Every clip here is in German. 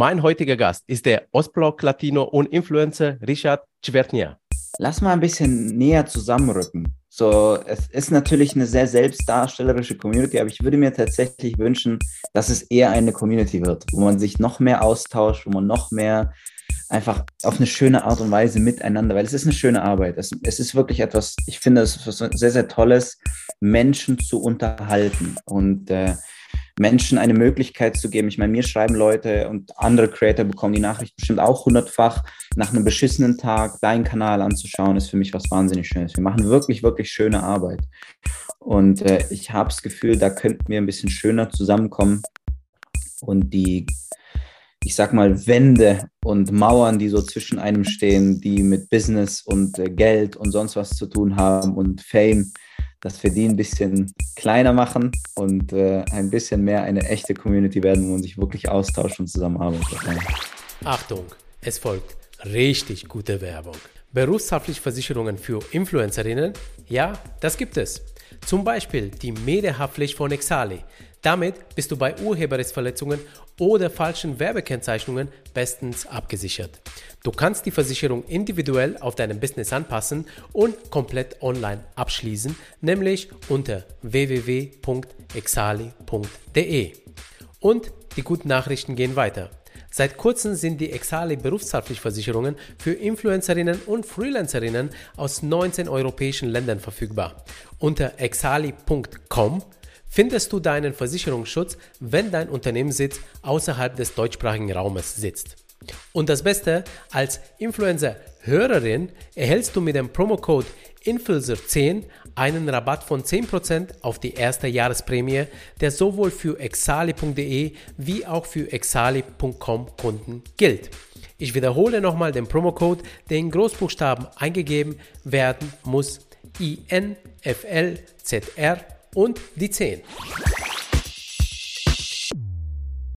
Mein heutiger Gast ist der Ostblock Latino und Influencer Richard Czwertnia. Lass mal ein bisschen näher zusammenrücken. So, es ist natürlich eine sehr selbstdarstellerische Community, aber ich würde mir tatsächlich wünschen, dass es eher eine Community wird, wo man sich noch mehr austauscht, wo man noch mehr einfach auf eine schöne Art und Weise miteinander, weil es ist eine schöne Arbeit. Es, es ist wirklich etwas, ich finde es sehr, sehr Tolles, Menschen zu unterhalten und äh, Menschen eine Möglichkeit zu geben. Ich meine, mir schreiben Leute und andere Creator bekommen die Nachricht bestimmt auch hundertfach. Nach einem beschissenen Tag deinen Kanal anzuschauen, ist für mich was wahnsinnig Schönes. Wir machen wirklich, wirklich schöne Arbeit. Und äh, ich habe das Gefühl, da könnten wir ein bisschen schöner zusammenkommen und die, ich sag mal, Wände und Mauern, die so zwischen einem stehen, die mit Business und äh, Geld und sonst was zu tun haben und Fame, dass wir die ein bisschen kleiner machen und äh, ein bisschen mehr eine echte Community werden, wo man sich wirklich austauscht und zusammenarbeitet. Achtung, es folgt richtig gute Werbung. Berufshaftliche Versicherungen für Influencerinnen? Ja, das gibt es. Zum Beispiel die Medienhaftpflicht von Exali. Damit bist du bei Urheberrechtsverletzungen oder falschen Werbekennzeichnungen bestens abgesichert. Du kannst die Versicherung individuell auf deinem Business anpassen und komplett online abschließen, nämlich unter www.exali.de. Und die guten Nachrichten gehen weiter. Seit kurzem sind die Exali Berufshaftpflichtversicherungen für Influencerinnen und Freelancerinnen aus 19 europäischen Ländern verfügbar. Unter exali.com findest du deinen Versicherungsschutz, wenn dein Unternehmenssitz außerhalb des deutschsprachigen Raumes sitzt. Und das Beste, als Influencer-Hörerin erhältst du mit dem Promocode Influencer10 einen Rabatt von 10% auf die erste Jahresprämie, der sowohl für exali.de wie auch für exali.com Kunden gilt. Ich wiederhole nochmal den Promocode, der in Großbuchstaben eingegeben werden muss. INFLZR und die 10.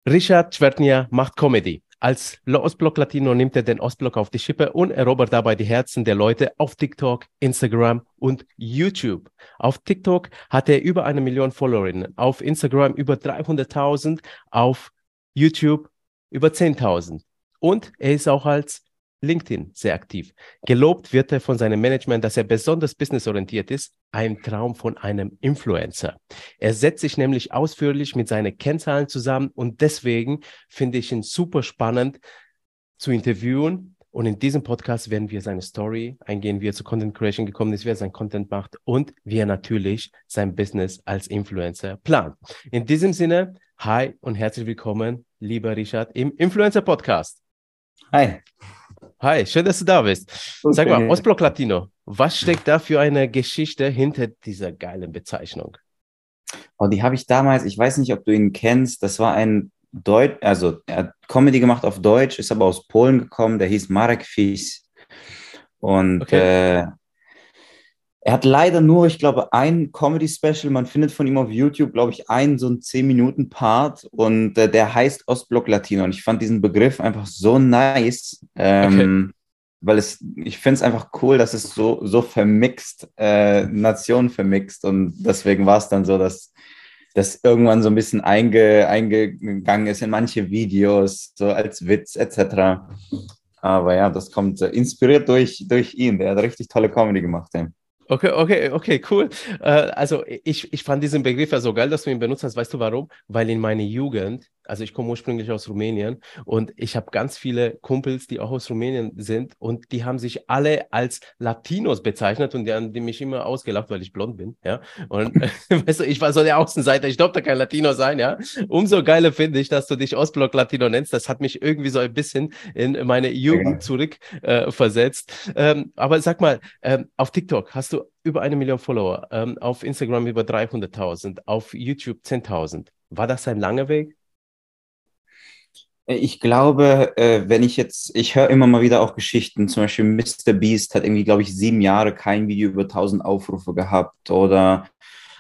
Richard Schwertnier macht Comedy. Als Ostblock Latino nimmt er den Ostblock auf die Schippe und erobert dabei die Herzen der Leute auf TikTok, Instagram und YouTube. Auf TikTok hat er über eine Million Followerinnen, auf Instagram über 300.000, auf YouTube über 10.000. Und er ist auch als LinkedIn sehr aktiv. Gelobt wird er von seinem Management, dass er besonders businessorientiert ist, ein Traum von einem Influencer. Er setzt sich nämlich ausführlich mit seinen Kennzahlen zusammen und deswegen finde ich ihn super spannend zu interviewen. Und in diesem Podcast werden wir seine Story eingehen, wie er zu Content Creation gekommen ist, wie er sein Content macht und wie er natürlich sein Business als Influencer plant. In diesem Sinne, hi und herzlich willkommen, lieber Richard, im Influencer Podcast. Hi. Hi, schön, dass du da bist. Sag mal, Ostblock Latino, was steckt da für eine Geschichte hinter dieser geilen Bezeichnung? Oh, die habe ich damals, ich weiß nicht, ob du ihn kennst, das war ein Deutsch, also er hat Comedy gemacht auf Deutsch, ist aber aus Polen gekommen, der hieß Marek Fies. Und okay. äh, er hat leider nur, ich glaube, ein Comedy-Special. Man findet von ihm auf YouTube, glaube ich, einen so einen 10-Minuten-Part und äh, der heißt Ostblock Latino. Und ich fand diesen Begriff einfach so nice, ähm, okay. weil es, ich finde es einfach cool, dass es so, so vermixt, äh, Nationen vermixt. Und deswegen war es dann so, dass das irgendwann so ein bisschen einge, eingegangen ist in manche Videos, so als Witz etc. Aber ja, das kommt äh, inspiriert durch, durch ihn. Der hat richtig tolle Comedy gemacht. Ey. Okay, okay, okay, cool. Äh, also ich, ich fand diesen Begriff ja so geil, dass du ihn benutzt hast. Weißt du warum? Weil in meiner Jugend, also ich komme ursprünglich aus Rumänien und ich habe ganz viele Kumpels, die auch aus Rumänien sind und die haben sich alle als Latinos bezeichnet und die haben die mich immer ausgelacht, weil ich blond bin, ja. Und weißt du, ich war so der Außenseiter, ich durfte kein Latino sein, ja. Umso geiler finde ich, dass du dich Ostblock Latino nennst. Das hat mich irgendwie so ein bisschen in meine Jugend zurück äh, versetzt. Ähm, aber sag mal, ähm, auf TikTok hast du über eine Million Follower, ähm, auf Instagram über 300.000, auf YouTube 10.000. War das ein langer Weg? Äh, ich glaube, äh, wenn ich jetzt, ich höre immer mal wieder auch Geschichten, zum Beispiel Mr. Beast hat irgendwie, glaube ich, sieben Jahre kein Video über 1000 Aufrufe gehabt oder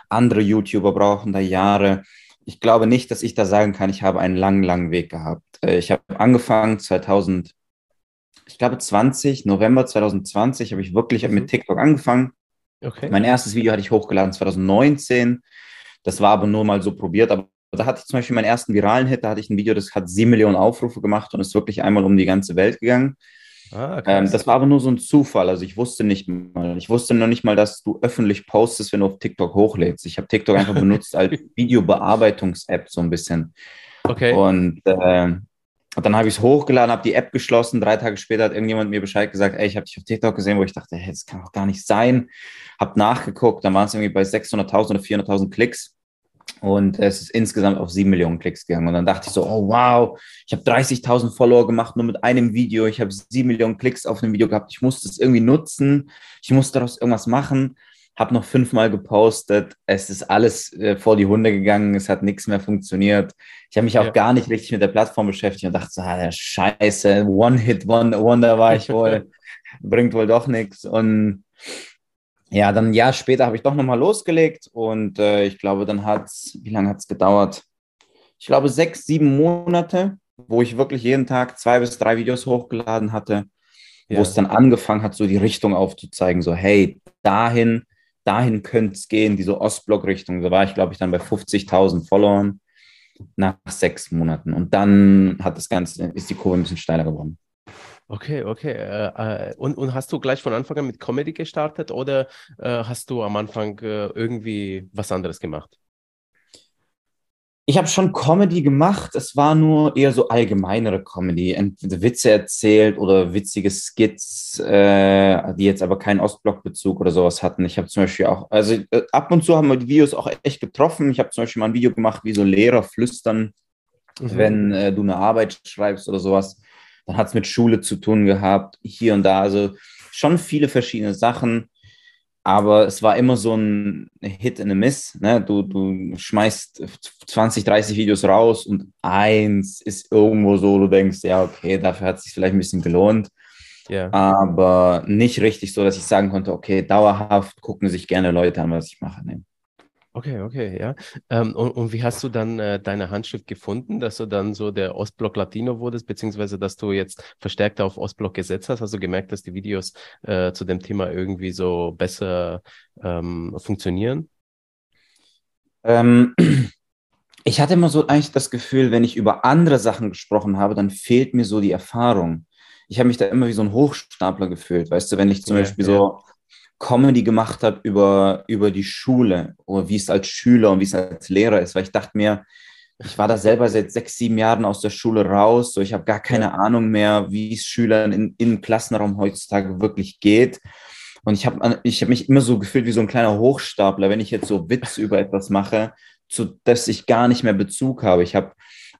andere YouTuber brauchen da Jahre. Ich glaube nicht, dass ich da sagen kann, ich habe einen langen, langen Weg gehabt. Äh, ich habe angefangen 2000, ich glaube 20, November 2020 habe ich wirklich mhm. mit TikTok angefangen. Okay. Mein erstes Video hatte ich hochgeladen 2019. Das war aber nur mal so probiert, aber da hatte ich zum Beispiel meinen ersten viralen Hit, da hatte ich ein Video, das hat sieben Millionen Aufrufe gemacht und ist wirklich einmal um die ganze Welt gegangen. Ah, ähm, das war aber nur so ein Zufall. Also ich wusste nicht mal, ich wusste noch nicht mal, dass du öffentlich postest, wenn du auf TikTok hochlädst. Ich habe TikTok einfach benutzt als Videobearbeitungs-App so ein bisschen. Okay. Und äh, dann habe ich es hochgeladen, habe die App geschlossen. Drei Tage später hat irgendjemand mir Bescheid gesagt, ey, ich habe dich auf TikTok gesehen, wo ich dachte, hey, das kann doch gar nicht sein. Habe nachgeguckt, dann waren es irgendwie bei 600.000 oder 400.000 Klicks. Und es ist insgesamt auf 7 Millionen Klicks gegangen. Und dann dachte ich so, oh wow, ich habe 30.000 Follower gemacht, nur mit einem Video. Ich habe 7 Millionen Klicks auf einem Video gehabt. Ich musste es irgendwie nutzen. Ich musste daraus irgendwas machen habe noch fünfmal gepostet. Es ist alles äh, vor die Hunde gegangen. Es hat nichts mehr funktioniert. Ich habe mich auch ja. gar nicht richtig mit der Plattform beschäftigt und dachte so, ah, scheiße, One-Hit-Wonder war ich wohl. Bringt wohl doch nichts. Und ja, dann ein Jahr später habe ich doch nochmal losgelegt und äh, ich glaube, dann hat es, wie lange hat es gedauert? Ich glaube, sechs, sieben Monate, wo ich wirklich jeden Tag zwei bis drei Videos hochgeladen hatte, ja. wo es dann angefangen hat, so die Richtung aufzuzeigen, so hey, dahin dahin könnte es gehen, diese Ostblock-Richtung. Da war ich, glaube ich, dann bei 50.000 Followern nach sechs Monaten. Und dann hat das Ganze, ist die Kurve ein bisschen steiler geworden. Okay, okay. Äh, äh, und, und hast du gleich von Anfang an mit Comedy gestartet oder äh, hast du am Anfang äh, irgendwie was anderes gemacht? Ich habe schon Comedy gemacht, es war nur eher so allgemeinere Comedy, entweder Witze erzählt oder witzige Skits, äh, die jetzt aber keinen Ostblock-Bezug oder sowas hatten. Ich habe zum Beispiel auch, also äh, ab und zu haben wir die Videos auch echt getroffen. Ich habe zum Beispiel mal ein Video gemacht, wie so Lehrer flüstern, mhm. wenn äh, du eine Arbeit schreibst oder sowas. Dann hat es mit Schule zu tun gehabt, hier und da. Also schon viele verschiedene Sachen aber es war immer so ein Hit in a Miss. Ne? Du, du schmeißt 20, 30 Videos raus und eins ist irgendwo so, du denkst, ja, okay, dafür hat es sich vielleicht ein bisschen gelohnt. Yeah. Aber nicht richtig so, dass ich sagen konnte, okay, dauerhaft gucken sich gerne Leute an, was ich mache. Ne? Okay, okay, ja. Ähm, und, und, wie hast du dann äh, deine Handschrift gefunden, dass du dann so der Ostblock Latino wurdest, beziehungsweise dass du jetzt verstärkt auf Ostblock gesetzt hast? Hast du gemerkt, dass die Videos äh, zu dem Thema irgendwie so besser ähm, funktionieren? Ähm, ich hatte immer so eigentlich das Gefühl, wenn ich über andere Sachen gesprochen habe, dann fehlt mir so die Erfahrung. Ich habe mich da immer wie so ein Hochstapler gefühlt, weißt du, wenn ich zum ja, Beispiel ja. so Comedy gemacht habe über, über die Schule oder wie es als Schüler und wie es als Lehrer ist, weil ich dachte mir, ich war da selber seit sechs, sieben Jahren aus der Schule raus, so ich habe gar keine. Ahnung mehr, wie es Schülern in, im Klassenraum heutzutage wirklich geht. Und ich habe ich hab mich immer so gefühlt wie so ein kleiner Hochstapler, wenn ich jetzt so Witz über etwas mache, zu dass ich gar nicht mehr Bezug habe. Ich habe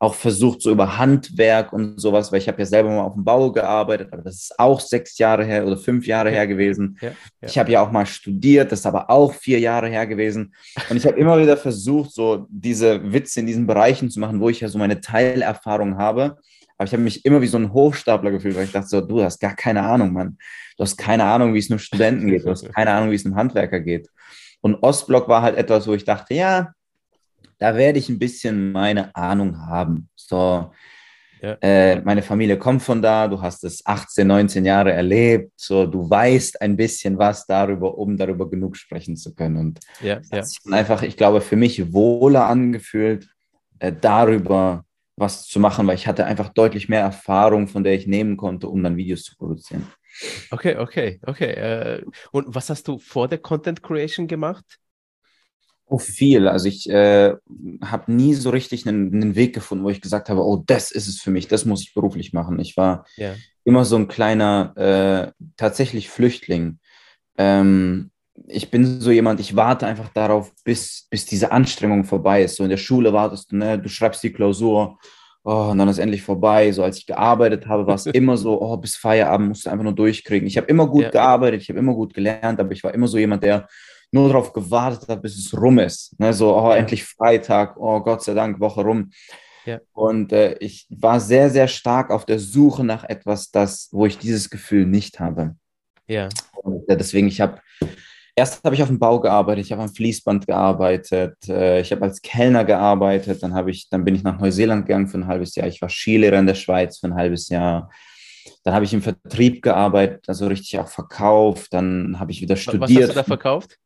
auch versucht, so über Handwerk und sowas, weil ich habe ja selber mal auf dem Bau gearbeitet, aber das ist auch sechs Jahre her oder fünf Jahre her gewesen. Ja, ja. Ich habe ja auch mal studiert, das ist aber auch vier Jahre her gewesen. Und ich habe immer wieder versucht, so diese Witze in diesen Bereichen zu machen, wo ich ja so meine Teilerfahrung habe. Aber ich habe mich immer wie so ein Hochstapler gefühlt, weil ich dachte so, du hast gar keine Ahnung, Mann. Du hast keine Ahnung, wie es einem Studenten geht. Du hast keine Ahnung, wie es einem Handwerker geht. Und Ostblock war halt etwas, wo ich dachte, ja, da werde ich ein bisschen meine Ahnung haben. So, ja. äh, meine Familie kommt von da, du hast es 18, 19 Jahre erlebt, so, du weißt ein bisschen was darüber, um darüber genug sprechen zu können. Und ja, ja. einfach, ich glaube, für mich wohler angefühlt, äh, darüber was zu machen, weil ich hatte einfach deutlich mehr Erfahrung, von der ich nehmen konnte, um dann Videos zu produzieren. Okay, okay, okay. Äh, und was hast du vor der Content Creation gemacht? Oh, viel. Also ich äh, habe nie so richtig einen, einen, Weg gefunden, wo ich gesagt habe, oh, das ist es für mich, das muss ich beruflich machen. Ich war yeah. immer so ein kleiner, äh, tatsächlich Flüchtling. Ähm, ich bin so jemand, ich warte einfach darauf, bis, bis diese Anstrengung vorbei ist. So in der Schule wartest du, ne, du schreibst die Klausur, oh, und dann ist endlich vorbei. So als ich gearbeitet habe, war es immer so, oh, bis Feierabend musst du einfach nur durchkriegen. Ich habe immer gut yeah. gearbeitet, ich habe immer gut gelernt, aber ich war immer so jemand, der nur darauf gewartet hat, bis es rum ist. Ne? So, oh, ja. endlich Freitag, oh Gott sei Dank, Woche rum. Ja. Und äh, ich war sehr, sehr stark auf der Suche nach etwas, das, wo ich dieses Gefühl nicht habe. Ja. Und, äh, deswegen, ich habe erst habe ich auf dem Bau gearbeitet, ich habe am Fließband gearbeitet, äh, ich habe als Kellner gearbeitet, dann habe ich, dann bin ich nach Neuseeland gegangen für ein halbes Jahr, ich war Skilehrer in der Schweiz für ein halbes Jahr. Dann habe ich im Vertrieb gearbeitet, also richtig auch verkauft. Dann habe ich wieder studiert. Was hast du da verkauft?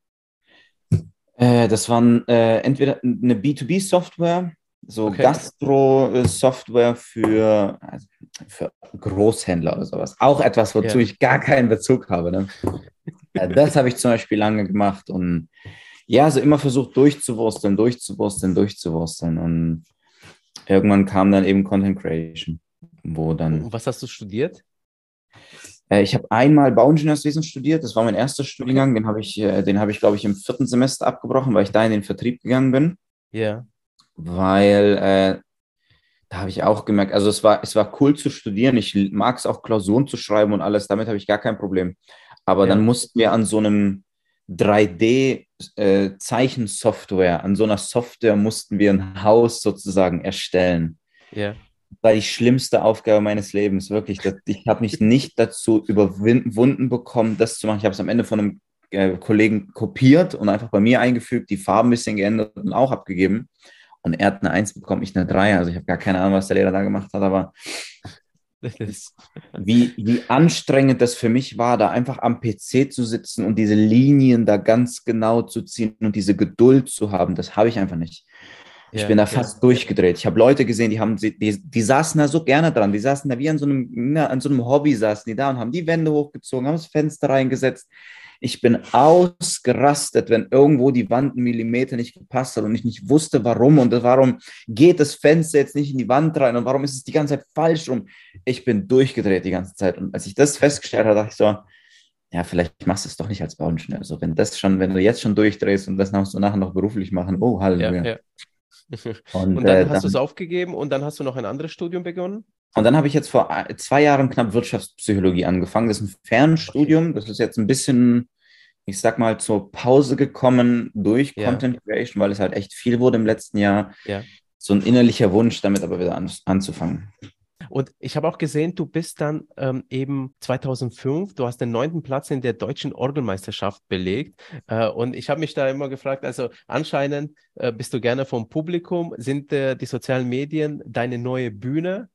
Äh, das waren äh, entweder eine B2B-Software, So okay. Gastro-Software für, also für Großhändler oder sowas. Auch etwas, wozu ja. ich gar keinen Bezug habe. Ne? das habe ich zum Beispiel lange gemacht und ja, also immer versucht durchzuwursteln, durchzuwursteln, durchzuwursteln. Und irgendwann kam dann eben Content Creation, wo dann. Und was hast du studiert? Äh, ich habe einmal Bauingenieurswesen studiert, das war mein erster Studiengang, den habe ich, äh, den habe ich, glaube ich, im vierten Semester abgebrochen, weil ich da in den Vertrieb gegangen bin. Ja. Yeah. Weil äh, da habe ich auch gemerkt, also es war, es war cool zu studieren, ich mag es auch Klausuren zu schreiben und alles, damit habe ich gar kein Problem. Aber ja. dann mussten wir an so einem 3D-Zeichensoftware, äh, an so einer Software mussten wir ein Haus sozusagen erstellen. Ja. War die schlimmste Aufgabe meines Lebens, wirklich. Ich habe mich nicht dazu überwunden bekommen, das zu machen. Ich habe es am Ende von einem äh, Kollegen kopiert und einfach bei mir eingefügt, die Farben ein bisschen geändert und auch abgegeben. Und er hat eine Eins bekommen, ich eine Drei. Also ich habe gar keine Ahnung, was der Lehrer da gemacht hat, aber wie, wie anstrengend das für mich war, da einfach am PC zu sitzen und diese Linien da ganz genau zu ziehen und diese Geduld zu haben, das habe ich einfach nicht. Ich ja, bin da fast ja. durchgedreht. Ich habe Leute gesehen, die haben, die, die saßen da so gerne dran. Die saßen da wie an so einem, an so einem Hobby saßen die da und haben die Wände hochgezogen, haben das Fenster reingesetzt. Ich bin ausgerastet, wenn irgendwo die Wand einen Millimeter nicht gepasst hat und ich nicht wusste, warum und warum geht das Fenster jetzt nicht in die Wand rein und warum ist es die ganze Zeit falsch rum. Ich bin durchgedreht die ganze Zeit. Und als ich das festgestellt habe, dachte ich so, ja, vielleicht machst du es doch nicht als Bauingenieur. Also wenn das schon, wenn du jetzt schon durchdrehst und das musst du nachher noch beruflich machen, oh, Halleluja. Ja, ja. Und, und, dann äh, hast du es aufgegeben und dann hast du noch ein anderes Studium begonnen? Und dann habe ich jetzt vor zwei Jahren knapp Wirtschaftspsychologie angefangen. Das ist ein Fernstudium. Das ist jetzt ein bisschen, ich sag mal, zur Pause gekommen durch ja. Content Creation, weil es halt echt viel wurde im letzten Jahr. Ja. So ein innerlicher Wunsch, damit aber wieder an, anzufangen. Und ich habe auch gesehen, du bist dann ähm, eben 2005, du hast den neunten Platz in der deutschen Orgelmeisterschaft belegt. Äh, und ich habe mich da immer gefragt, also anscheinend äh, bist du gerne vom Publikum. Sind äh, die sozialen Medien deine neue Bühne?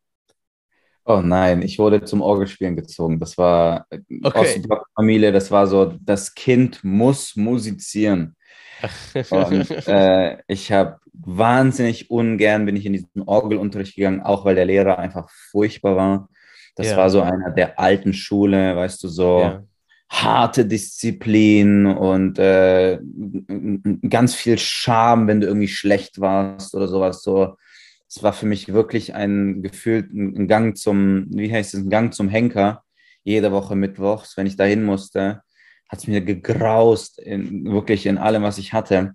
Oh nein, ich wurde zum Orgelspielen gezogen. Das war äh, okay. Familie, das war so, das Kind muss musizieren. Und, äh, ich habe wahnsinnig ungern bin ich in diesen Orgelunterricht gegangen, auch weil der Lehrer einfach furchtbar war. Das ja. war so einer der alten Schule, weißt du, so ja. harte Disziplin und äh, ganz viel Scham, wenn du irgendwie schlecht warst oder sowas. So, es war für mich wirklich ein Gefühl, ein Gang zum, wie heißt es, ein Gang zum Henker, jede Woche mittwochs, wenn ich dahin musste hat es mir gegraust, in, wirklich in allem, was ich hatte.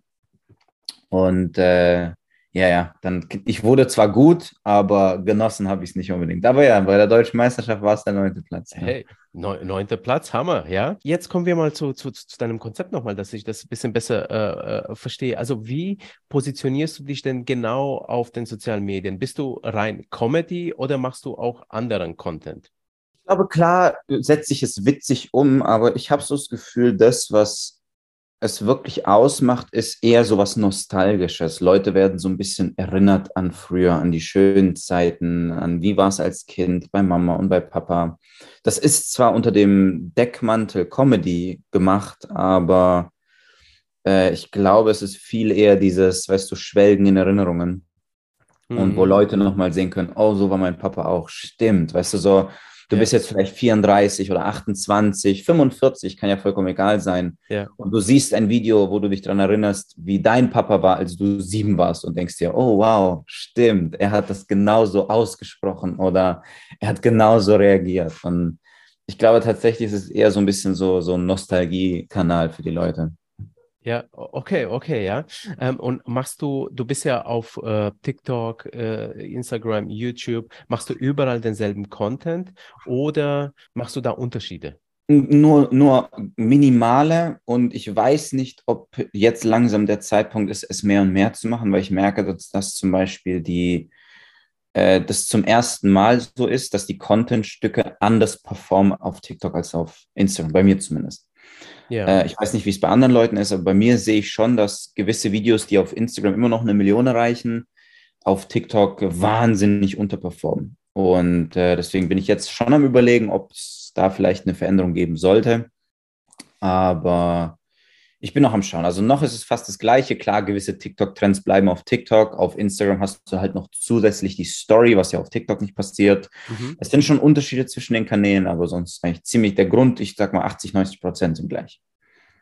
Und äh, ja, ja, dann, ich wurde zwar gut, aber genossen habe ich es nicht unbedingt. Aber ja, bei der deutschen Meisterschaft war es der neunte Platz. Ja. Hey, neunter Platz, Hammer, ja. Jetzt kommen wir mal zu, zu, zu deinem Konzept nochmal, dass ich das ein bisschen besser äh, äh, verstehe. Also, wie positionierst du dich denn genau auf den sozialen Medien? Bist du rein Comedy oder machst du auch anderen Content? Glaube, klar setze ich es witzig um, aber ich habe so das Gefühl, das, was es wirklich ausmacht, ist eher so was Nostalgisches. Leute werden so ein bisschen erinnert an früher, an die schönen Zeiten, an wie war es als Kind bei Mama und bei Papa. Das ist zwar unter dem Deckmantel Comedy gemacht, aber äh, ich glaube, es ist viel eher dieses, weißt du, Schwelgen in Erinnerungen. Mhm. Und wo mhm. Leute nochmal sehen können, oh, so war mein Papa auch. Stimmt, weißt du, so Du ja. bist jetzt vielleicht 34 oder 28, 45, kann ja vollkommen egal sein. Ja. Und du siehst ein Video, wo du dich daran erinnerst, wie dein Papa war, als du sieben warst und denkst dir, oh wow, stimmt, er hat das genauso ausgesprochen oder er hat genauso reagiert. Und ich glaube tatsächlich ist es eher so ein bisschen so, so ein Nostalgie-Kanal für die Leute. Ja, okay, okay, ja. Ähm, und machst du, du bist ja auf äh, TikTok, äh, Instagram, YouTube, machst du überall denselben Content oder machst du da Unterschiede? Nur, nur minimale und ich weiß nicht, ob jetzt langsam der Zeitpunkt ist, es mehr und mehr zu machen, weil ich merke, dass das zum Beispiel die, äh, das zum ersten Mal so ist, dass die Contentstücke anders performen auf TikTok als auf Instagram, bei mir zumindest. Ja. Äh, ich weiß nicht, wie es bei anderen Leuten ist, aber bei mir sehe ich schon, dass gewisse Videos, die auf Instagram immer noch eine Million erreichen, auf TikTok wahnsinnig unterperformen. Und äh, deswegen bin ich jetzt schon am Überlegen, ob es da vielleicht eine Veränderung geben sollte. Aber Ich bin noch am Schauen. Also noch ist es fast das Gleiche. Klar, gewisse TikTok-Trends bleiben auf TikTok. Auf Instagram hast du halt noch zusätzlich die Story, was ja auf TikTok nicht passiert. Mhm. Es sind schon Unterschiede zwischen den Kanälen, aber sonst eigentlich ziemlich der Grund, ich sag mal 80, 90 Prozent sind gleich.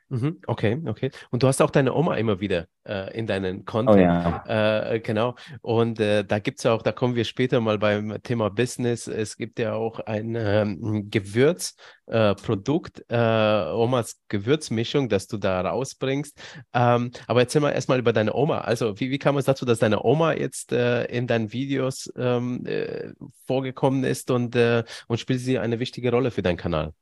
Mhm, okay, okay. Und du hast auch deine Oma immer wieder äh, in deinen Content. Oh, ja. äh, genau. Und äh, da gibt es ja auch, da kommen wir später mal beim Thema Business. Es gibt ja auch ein ähm, Gewürzprodukt, äh, Omas Gewürzmischung, das du da rausbringst. Ähm, aber erzähl mal erstmal über deine Oma. Also, wie, wie kam es dazu, dass deine Oma jetzt äh, in deinen Videos ähm, äh, vorgekommen ist und, und spielt sie eine wichtige Rolle für deinen Kanal?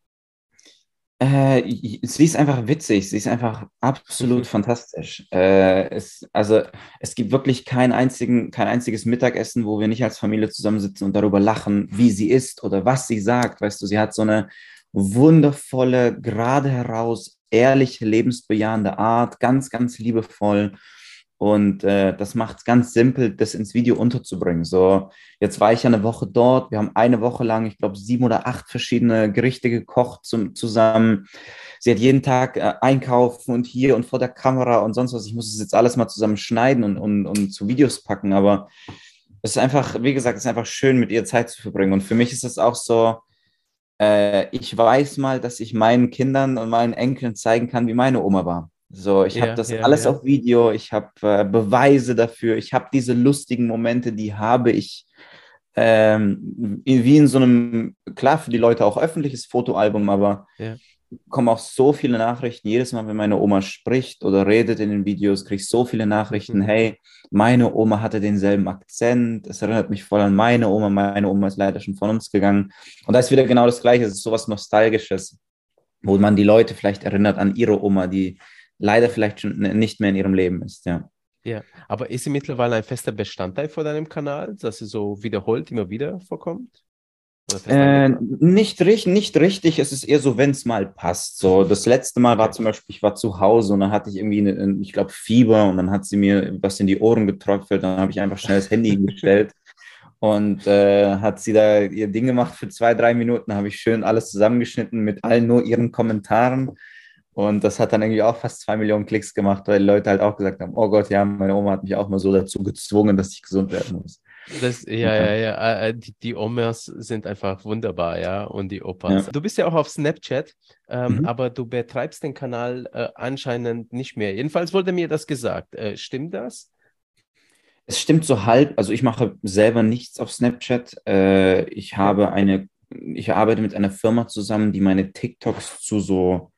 Äh, sie ist einfach witzig, sie ist einfach absolut mhm. fantastisch. Äh, es, also es gibt wirklich kein, einzigen, kein einziges Mittagessen, wo wir nicht als Familie zusammensitzen und darüber lachen, wie sie ist oder was sie sagt. Weißt du, sie hat so eine wundervolle, gerade heraus, ehrliche, lebensbejahende Art, ganz, ganz liebevoll. Und äh, das macht es ganz simpel, das ins Video unterzubringen. So, jetzt war ich ja eine Woche dort. Wir haben eine Woche lang, ich glaube, sieben oder acht verschiedene Gerichte gekocht zum, zusammen. Sie hat jeden Tag äh, einkaufen und hier und vor der Kamera und sonst was. Ich muss es jetzt alles mal zusammen schneiden und, und, und zu Videos packen. Aber es ist einfach, wie gesagt, es ist einfach schön, mit ihr Zeit zu verbringen. Und für mich ist es auch so, äh, ich weiß mal, dass ich meinen Kindern und meinen Enkeln zeigen kann, wie meine Oma war. So, ich ja, habe das ja, alles ja. auf Video, ich habe äh, Beweise dafür, ich habe diese lustigen Momente, die habe ich ähm, wie in so einem, klar, für die Leute auch öffentliches Fotoalbum, aber kommen auch so viele Nachrichten. Jedes Mal, wenn meine Oma spricht oder redet in den Videos, kriege ich so viele Nachrichten. Mhm. Hey, meine Oma hatte denselben Akzent. Es erinnert mich voll an meine Oma. Meine Oma ist leider schon von uns gegangen. Und da ist wieder genau das Gleiche. Es ist sowas Nostalgisches, wo man die Leute vielleicht erinnert an ihre Oma, die leider vielleicht schon nicht mehr in ihrem Leben ist, ja. Ja, aber ist sie mittlerweile ein fester Bestandteil von deinem Kanal, dass sie so wiederholt immer wieder vorkommt? Äh, nicht, nicht richtig, es ist eher so, wenn es mal passt. So, das letzte Mal war zum Beispiel, ich war zu Hause und dann hatte ich irgendwie, eine, ich glaube, Fieber und dann hat sie mir was in die Ohren getrocknet, dann habe ich einfach schnell das Handy gestellt und äh, hat sie da ihr Ding gemacht für zwei, drei Minuten, habe ich schön alles zusammengeschnitten mit allen nur ihren Kommentaren und das hat dann irgendwie auch fast zwei Millionen Klicks gemacht, weil Leute halt auch gesagt haben, oh Gott, ja, meine Oma hat mich auch mal so dazu gezwungen, dass ich gesund werden muss. Das, ja, ja, ja, äh, die, die Omas sind einfach wunderbar, ja, und die Opas. Ja. Du bist ja auch auf Snapchat, ähm, mhm. aber du betreibst den Kanal äh, anscheinend nicht mehr. Jedenfalls wurde mir das gesagt. Äh, stimmt das? Es stimmt so halb. Also ich mache selber nichts auf Snapchat. Äh, ich habe eine, ich arbeite mit einer Firma zusammen, die meine TikToks zu so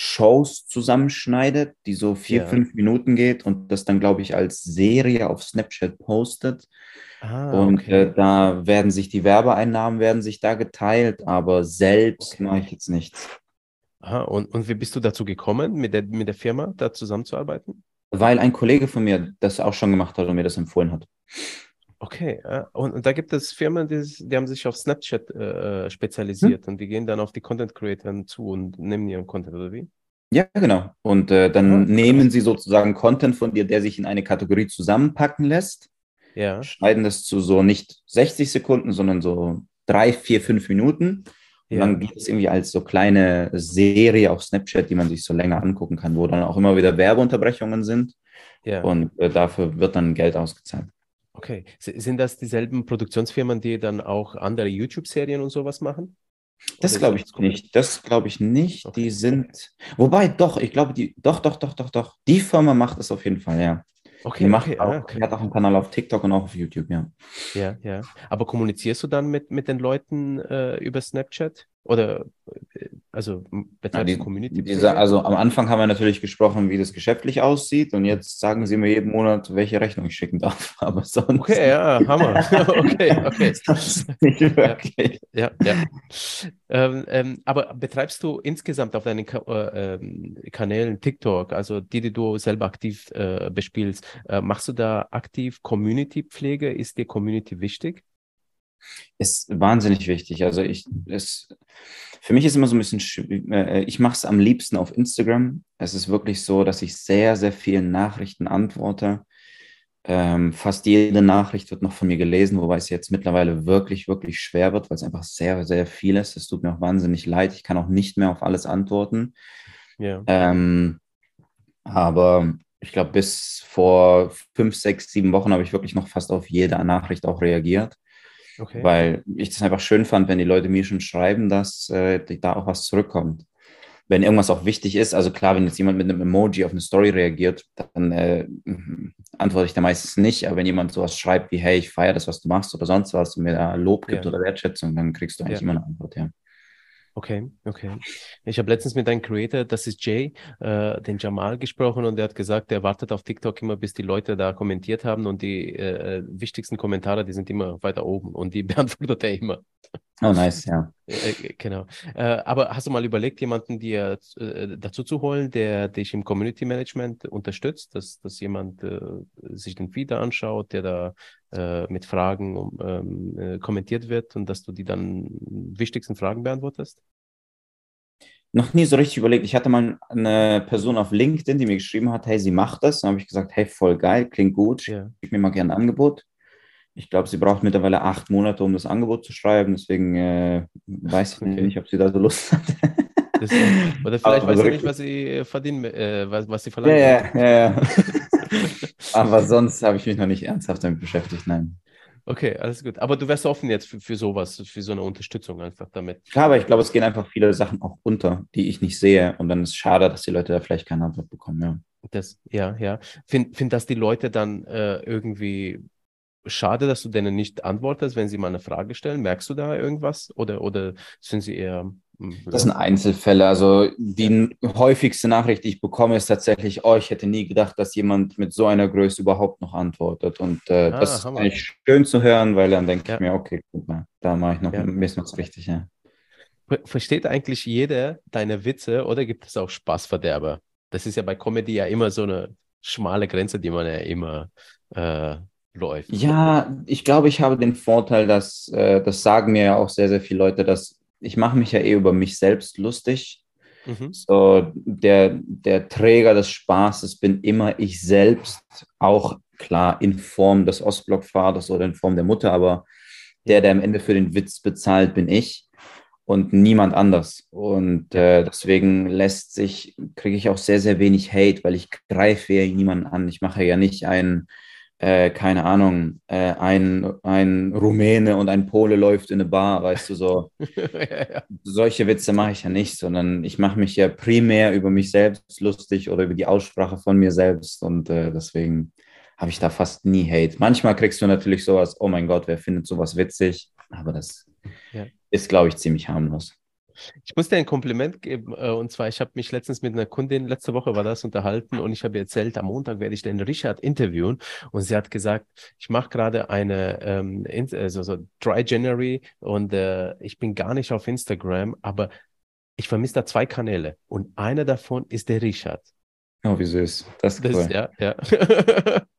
Shows zusammenschneidet, die so vier, ja. fünf Minuten geht und das dann, glaube ich, als Serie auf Snapchat postet. Ah, und okay. äh, da werden sich die Werbeeinnahmen werden sich da geteilt, aber selbst okay. mache ich jetzt nichts. Aha, und, und wie bist du dazu gekommen, mit der, mit der Firma da zusammenzuarbeiten? Weil ein Kollege von mir das auch schon gemacht hat und mir das empfohlen hat. Okay, und, und da gibt es Firmen, die, die haben sich auf Snapchat äh, äh, spezialisiert hm. und die gehen dann auf die Content Creator zu und nehmen ihren Content, oder wie? Ja, genau. Und äh, dann ah, nehmen sie sozusagen Content von dir, der sich in eine Kategorie zusammenpacken lässt. Ja. Schneiden das zu so nicht 60 Sekunden, sondern so drei, vier, fünf Minuten. Und ja. dann geht es irgendwie als so kleine Serie auf Snapchat, die man sich so länger angucken kann, wo dann auch immer wieder Werbeunterbrechungen sind. Ja. Und äh, dafür wird dann Geld ausgezahlt. Okay. Sind das dieselben Produktionsfirmen, die dann auch andere YouTube-Serien und sowas machen? Das glaube ich nicht. Das glaube ich nicht. Okay. Die sind. Wobei, doch, ich glaube, die. Doch, doch, doch, doch, doch. Die Firma macht es auf jeden Fall, ja. Okay, die macht okay, auch, okay. hat auch einen Kanal auf TikTok und auch auf YouTube, ja. Ja, ja. Aber kommunizierst du dann mit, mit den Leuten äh, über Snapchat? Oder äh, also betreibst ja, die, Community? Diese, also am Anfang haben wir natürlich gesprochen, wie das geschäftlich aussieht und jetzt sagen sie mir jeden Monat, welche Rechnung ich schicken darf. Aber sonst. Okay, ja, Hammer. okay, okay. nicht wirklich. Ja, ja. ja. Ähm, ähm, aber betreibst du insgesamt auf deinen Ka äh, ähm, Kanälen TikTok, also die, die du selber aktiv äh, bespielst, äh, machst du da aktiv Community-Pflege? Ist dir Community wichtig? Ist wahnsinnig wichtig. Also ich, es, für mich ist immer so ein bisschen, äh, ich mache es am liebsten auf Instagram. Es ist wirklich so, dass ich sehr, sehr vielen Nachrichten antworte. Ähm, fast jede Nachricht wird noch von mir gelesen, wobei es jetzt mittlerweile wirklich, wirklich schwer wird, weil es einfach sehr, sehr viel ist. Es tut mir auch wahnsinnig leid. Ich kann auch nicht mehr auf alles antworten. Ja. Ähm, Aber ich glaube, bis vor fünf, sechs, sieben Wochen habe ich wirklich noch fast auf jede Nachricht auch reagiert. Okay. Weil ich das einfach schön fand, wenn die Leute mir schon schreiben, dass äh, da auch was zurückkommt. Wenn irgendwas auch wichtig ist, also klar, wenn jetzt jemand mit einem Emoji auf eine Story reagiert, dann äh, antworte ich da meistens nicht. Aber wenn jemand sowas schreibt wie, hey, ich feiere das, was du machst oder sonst was und mir da Lob gibt ja. oder Wertschätzung, dann kriegst du eigentlich ja. immer eine Antwort, ja. Okay, okay. Ich habe letztens mit einem Creator, das ist Jay, äh, den Jamal gesprochen und der hat gesagt, er wartet auf TikTok immer, bis die Leute da kommentiert haben und die äh, wichtigsten Kommentare, die sind immer weiter oben und die beantwortet er immer. Oh, nice, ja. Äh, äh, genau. Äh, aber hast du mal überlegt, jemanden dir äh, dazu zu holen, der dich im Community Management unterstützt, dass, dass jemand äh, sich den Feed anschaut, der da mit Fragen ähm, kommentiert wird und dass du die dann wichtigsten Fragen beantwortest? Noch nie so richtig überlegt. Ich hatte mal eine Person auf LinkedIn, die mir geschrieben hat, hey, sie macht das. Dann habe ich gesagt, hey, voll geil, klingt gut, schick mir mal gerne ein Angebot. Ich glaube, sie braucht mittlerweile acht Monate, um das Angebot zu schreiben. Deswegen äh, weiß ich okay. nicht, ob sie da so Lust hat. Das, oder vielleicht weiß sie nicht, was sie verdienen, äh, was, was sie verlangt. Ja, ja, ja. ja. Aber sonst habe ich mich noch nicht ernsthaft damit beschäftigt, nein. Okay, alles gut. Aber du wärst offen jetzt für, für sowas, für so eine Unterstützung einfach damit. Klar, aber ich glaube, es gehen einfach viele Sachen auch unter, die ich nicht sehe. Und dann ist es schade, dass die Leute da vielleicht keine Antwort bekommen, ja. Das, ja, ja. Find, find, dass die Leute dann äh, irgendwie schade, dass du denen nicht antwortest, wenn sie mal eine Frage stellen. Merkst du da irgendwas? Oder, oder sind sie eher. Hm, das sind Einzelfälle. Also die häufigste Nachricht, die ich bekomme, ist tatsächlich, oh, ich hätte nie gedacht, dass jemand mit so einer Größe überhaupt noch antwortet. Und äh, ah, das ist eigentlich schön zu hören, weil dann denke ja. ich mir, okay, guck mal, da mache ich noch ja. ein bisschen was richtig. Ja. Versteht eigentlich jeder deine Witze oder gibt es auch Spaßverderber? Das ist ja bei Comedy ja immer so eine schmale Grenze, die man ja immer äh, läuft. Ja, ich glaube, ich habe den Vorteil, dass, äh, das sagen mir ja auch sehr, sehr viele Leute, dass ich mache mich ja eh über mich selbst lustig. Mhm. So, der, der Träger des Spaßes bin immer ich selbst, auch klar in Form des Ostblock-Vaters oder in Form der Mutter, aber der, der am Ende für den Witz bezahlt, bin ich und niemand anders. Und äh, deswegen lässt sich, kriege ich auch sehr, sehr wenig Hate, weil ich greife ja niemanden an. Ich mache ja nicht einen äh, keine Ahnung, äh, ein, ein Rumäne und ein Pole läuft in eine Bar, weißt du, so. ja, ja. Solche Witze mache ich ja nicht, sondern ich mache mich ja primär über mich selbst lustig oder über die Aussprache von mir selbst und äh, deswegen habe ich da fast nie Hate. Manchmal kriegst du natürlich sowas, oh mein Gott, wer findet sowas witzig, aber das ja. ist, glaube ich, ziemlich harmlos. Ich muss dir ein Kompliment geben. Äh, und zwar, ich habe mich letztens mit einer Kundin, letzte Woche war das, unterhalten und ich habe erzählt, am Montag werde ich den Richard interviewen. Und sie hat gesagt, ich mache gerade eine ähm, also so Dry January und äh, ich bin gar nicht auf Instagram, aber ich vermisse da zwei Kanäle. Und einer davon ist der Richard. Oh, wie süß. Das ist cool. Das, ja, ja.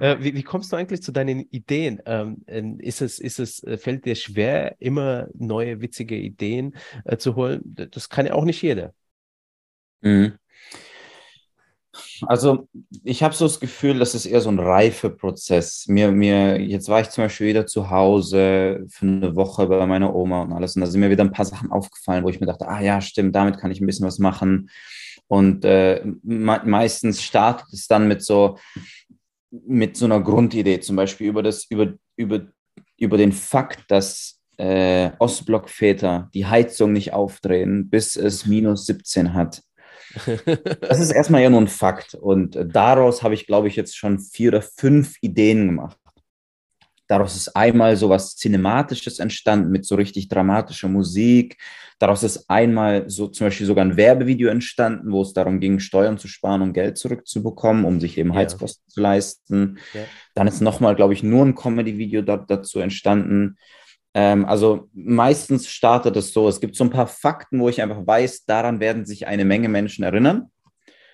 Äh, wie, wie, kommst du eigentlich zu deinen Ideen? Ähm, ähm, ist es, ist es, äh, fällt dir schwer, immer neue witzige Ideen äh, zu holen? Das kann ja auch nicht jeder. Mhm. Also ich habe so das Gefühl, das ist eher so ein Reifeprozess. Mir, mir, jetzt war ich zum Beispiel wieder zu Hause für eine Woche bei meiner Oma und alles. Und da sind mir wieder ein paar Sachen aufgefallen, wo ich mir dachte, ah ja, stimmt, damit kann ich ein bisschen was machen. Und äh, me meistens startet es dann mit so, mit so einer Grundidee, zum Beispiel über, das, über, über, über den Fakt, dass äh, Ostblockväter die Heizung nicht aufdrehen, bis es minus 17 hat. Das ist erstmal ja nur ein Fakt. Und daraus habe ich, glaube ich, jetzt schon vier oder fünf Ideen gemacht. Daraus ist einmal so was Cinematisches entstanden mit so richtig dramatischer Musik. Daraus ist einmal so zum Beispiel sogar ein Werbevideo entstanden, wo es darum ging, Steuern zu sparen und Geld zurückzubekommen, um sich eben ja. Heizkosten zu leisten. Ja. Dann ist nochmal, glaube ich, nur ein Comedy-Video dazu entstanden. Ähm, also meistens startet es so, es gibt so ein paar Fakten, wo ich einfach weiß, daran werden sich eine Menge Menschen erinnern.